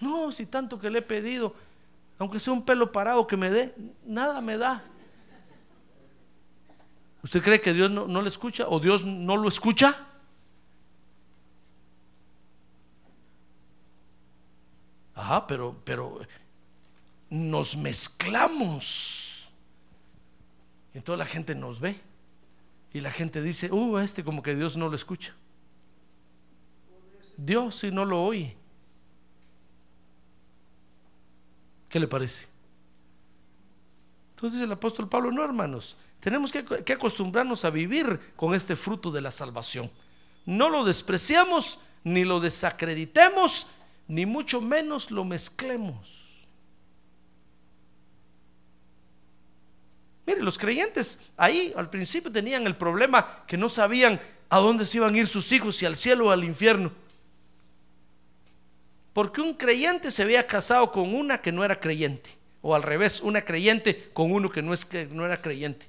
No, si tanto que le he pedido, aunque sea un pelo parado que me dé, nada me da. ¿Usted cree que Dios no, no le escucha o Dios no lo escucha? Ajá, pero, pero nos mezclamos. Y toda la gente nos ve. Y la gente dice, uh, este como que Dios no lo escucha. Dios si no lo oye. ¿Qué le parece? Entonces dice el apóstol Pablo, no hermanos, tenemos que acostumbrarnos a vivir con este fruto de la salvación. No lo despreciamos ni lo desacreditemos, ni mucho menos lo mezclemos. Mire, los creyentes ahí al principio tenían el problema que no sabían a dónde se iban a ir sus hijos, si al cielo o al infierno. Porque un creyente se había casado con una que no era creyente, o al revés, una creyente con uno que no, es, que no era creyente.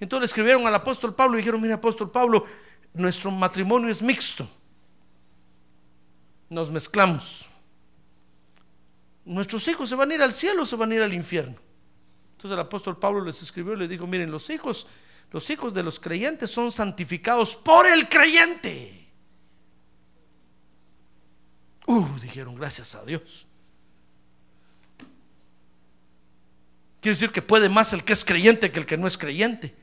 Entonces le escribieron al apóstol Pablo y dijeron, mira apóstol Pablo, nuestro matrimonio es mixto. Nos mezclamos. Nuestros hijos se van a ir al cielo o se van a ir al infierno. Entonces el apóstol Pablo les escribió y les dijo, miren, los hijos, los hijos de los creyentes son santificados por el creyente. Uh, dijeron, gracias a Dios. Quiere decir que puede más el que es creyente que el que no es creyente.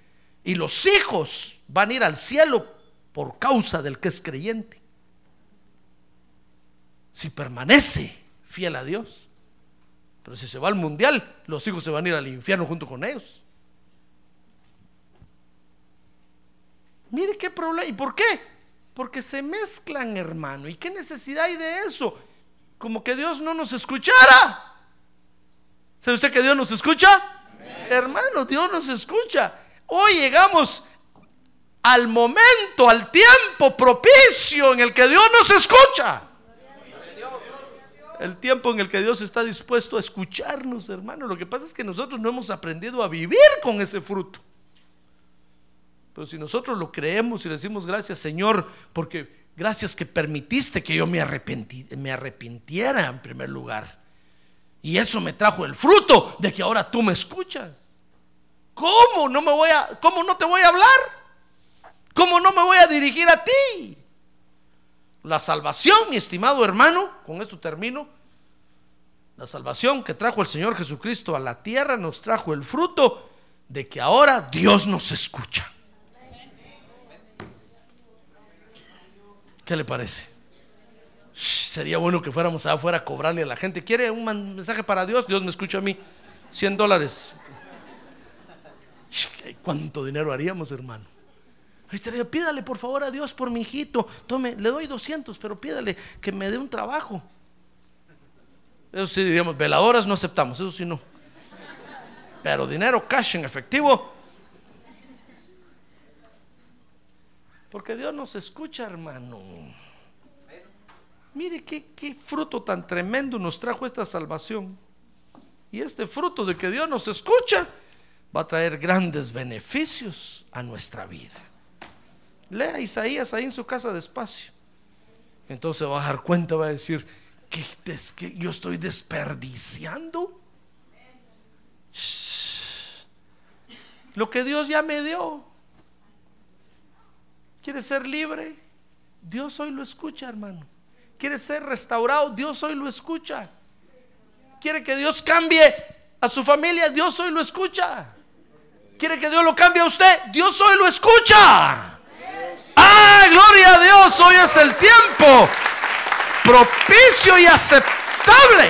Y los hijos van a ir al cielo por causa del que es creyente. Si permanece fiel a Dios. Pero si se va al mundial, los hijos se van a ir al infierno junto con ellos. Mire qué problema. ¿Y por qué? Porque se mezclan, hermano. ¿Y qué necesidad hay de eso? Como que Dios no nos escuchara. ¿Sabe usted que Dios nos escucha? Hermano, Dios nos escucha. Hoy llegamos al momento, al tiempo propicio en el que Dios nos escucha. El tiempo en el que Dios está dispuesto a escucharnos, hermano. Lo que pasa es que nosotros no hemos aprendido a vivir con ese fruto. Pero si nosotros lo creemos y le decimos gracias, Señor, porque gracias que permitiste que yo me, me arrepintiera en primer lugar. Y eso me trajo el fruto de que ahora tú me escuchas. ¿Cómo no me voy a cómo no te voy a hablar? ¿Cómo no me voy a dirigir a ti? La salvación, mi estimado hermano, con esto termino. La salvación que trajo el Señor Jesucristo a la tierra nos trajo el fruto de que ahora Dios nos escucha. ¿Qué le parece? Sería bueno que fuéramos afuera a cobrarle a la gente. ¿Quiere un mensaje para Dios? Dios me escucha a mí. 100 dólares. ¿Cuánto dinero haríamos, hermano? Pídale por favor a Dios por mi hijito. Tome, le doy 200, pero pídale que me dé un trabajo. Eso sí diríamos, veladoras no aceptamos, eso sí no. Pero dinero cash en efectivo. Porque Dios nos escucha, hermano. Mire qué, qué fruto tan tremendo nos trajo esta salvación. Y este fruto de que Dios nos escucha va a traer grandes beneficios a nuestra vida. Lea Isaías ahí en su casa despacio. Entonces va a dar cuenta, va a decir, que, que yo estoy desperdiciando? Lo que Dios ya me dio. ¿Quiere ser libre? Dios hoy lo escucha, hermano. ¿Quiere ser restaurado? Dios hoy lo escucha. ¿Quiere que Dios cambie a su familia? Dios hoy lo escucha. ¿Quiere que Dios lo cambie a usted? Dios hoy lo escucha. ¡Ah, gloria a Dios! Hoy es el tiempo propicio y aceptable.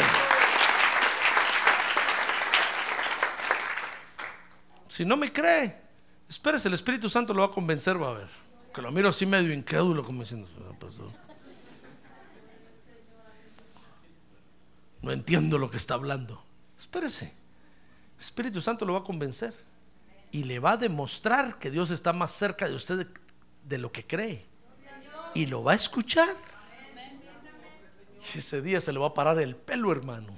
Si no me cree, espérese, el Espíritu Santo lo va a convencer, va a ver. Que lo miro así medio incrédulo, como diciendo, no entiendo lo que está hablando. Espérese, el Espíritu Santo lo va a convencer y le va a demostrar que Dios está más cerca de usted de lo que cree. Y lo va a escuchar. Y ese día se le va a parar el pelo, hermano.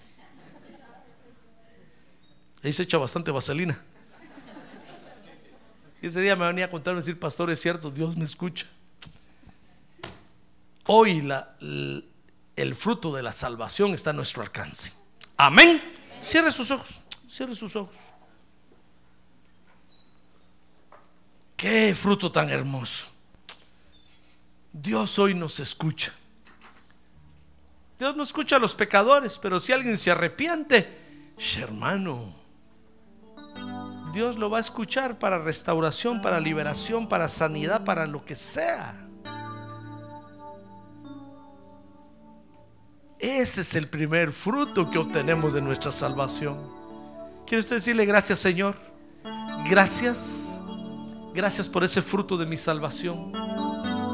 Ahí se echa bastante vaselina. Ese día me venía a contar, me decir, pastor, es cierto, Dios me escucha. Hoy la, el fruto de la salvación está a nuestro alcance. Amén. Cierre sus ojos, cierre sus ojos. Qué fruto tan hermoso. Dios hoy nos escucha. Dios no escucha a los pecadores, pero si alguien se arrepiente, hermano, Dios lo va a escuchar para restauración, para liberación, para sanidad, para lo que sea. Ese es el primer fruto que obtenemos de nuestra salvación. ¿Quiere usted decirle gracias, Señor? Gracias. Gracias por ese fruto de mi salvación.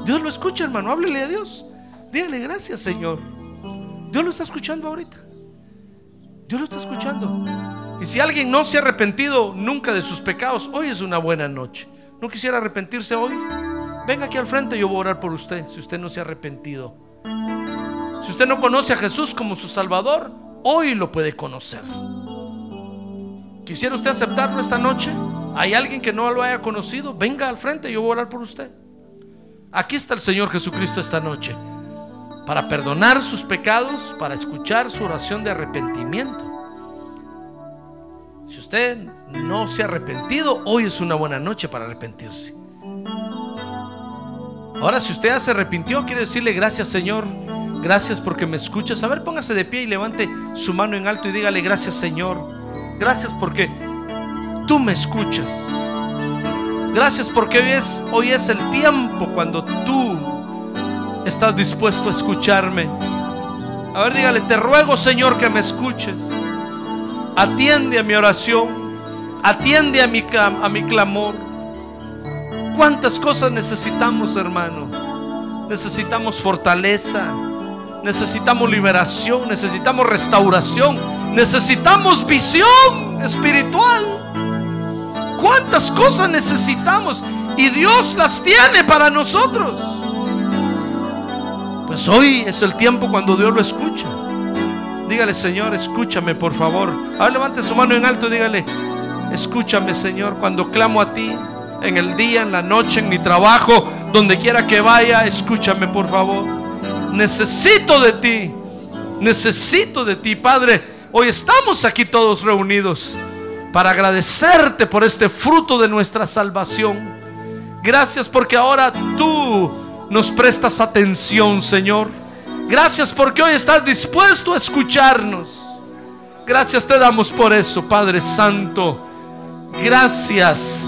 Dios lo escucha, hermano. Háblele a Dios. Dígale gracias, Señor. Dios lo está escuchando ahorita. Dios lo está escuchando. Y si alguien no se ha arrepentido nunca de sus pecados, hoy es una buena noche. ¿No quisiera arrepentirse hoy? Venga aquí al frente, yo voy a orar por usted si usted no se ha arrepentido. Si usted no conoce a Jesús como su Salvador, hoy lo puede conocer. ¿Quisiera usted aceptarlo esta noche? ¿Hay alguien que no lo haya conocido? Venga al frente, yo voy a orar por usted. Aquí está el Señor Jesucristo esta noche para perdonar sus pecados, para escuchar su oración de arrepentimiento. Si usted no se ha arrepentido, hoy es una buena noche para arrepentirse. Ahora, si usted ya se arrepintió, quiere decirle gracias Señor, gracias porque me escuchas. A ver, póngase de pie y levante su mano en alto y dígale gracias Señor, gracias porque tú me escuchas. Gracias porque hoy es, hoy es el tiempo cuando tú estás dispuesto a escucharme. A ver, dígale, te ruego Señor que me escuches. Atiende a mi oración. Atiende a mi, a mi clamor. ¿Cuántas cosas necesitamos, hermano? Necesitamos fortaleza. Necesitamos liberación. Necesitamos restauración. Necesitamos visión espiritual. ¿Cuántas cosas necesitamos? Y Dios las tiene para nosotros. Pues hoy es el tiempo cuando Dios lo escucha. Dígale, Señor, escúchame, por favor. Ahora levante su mano en alto y dígale, escúchame, Señor, cuando clamo a ti, en el día, en la noche, en mi trabajo, donde quiera que vaya, escúchame, por favor. Necesito de ti. Necesito de ti, Padre. Hoy estamos aquí todos reunidos para agradecerte por este fruto de nuestra salvación. Gracias porque ahora tú nos prestas atención, Señor. Gracias porque hoy estás dispuesto a escucharnos. Gracias te damos por eso, Padre Santo. Gracias.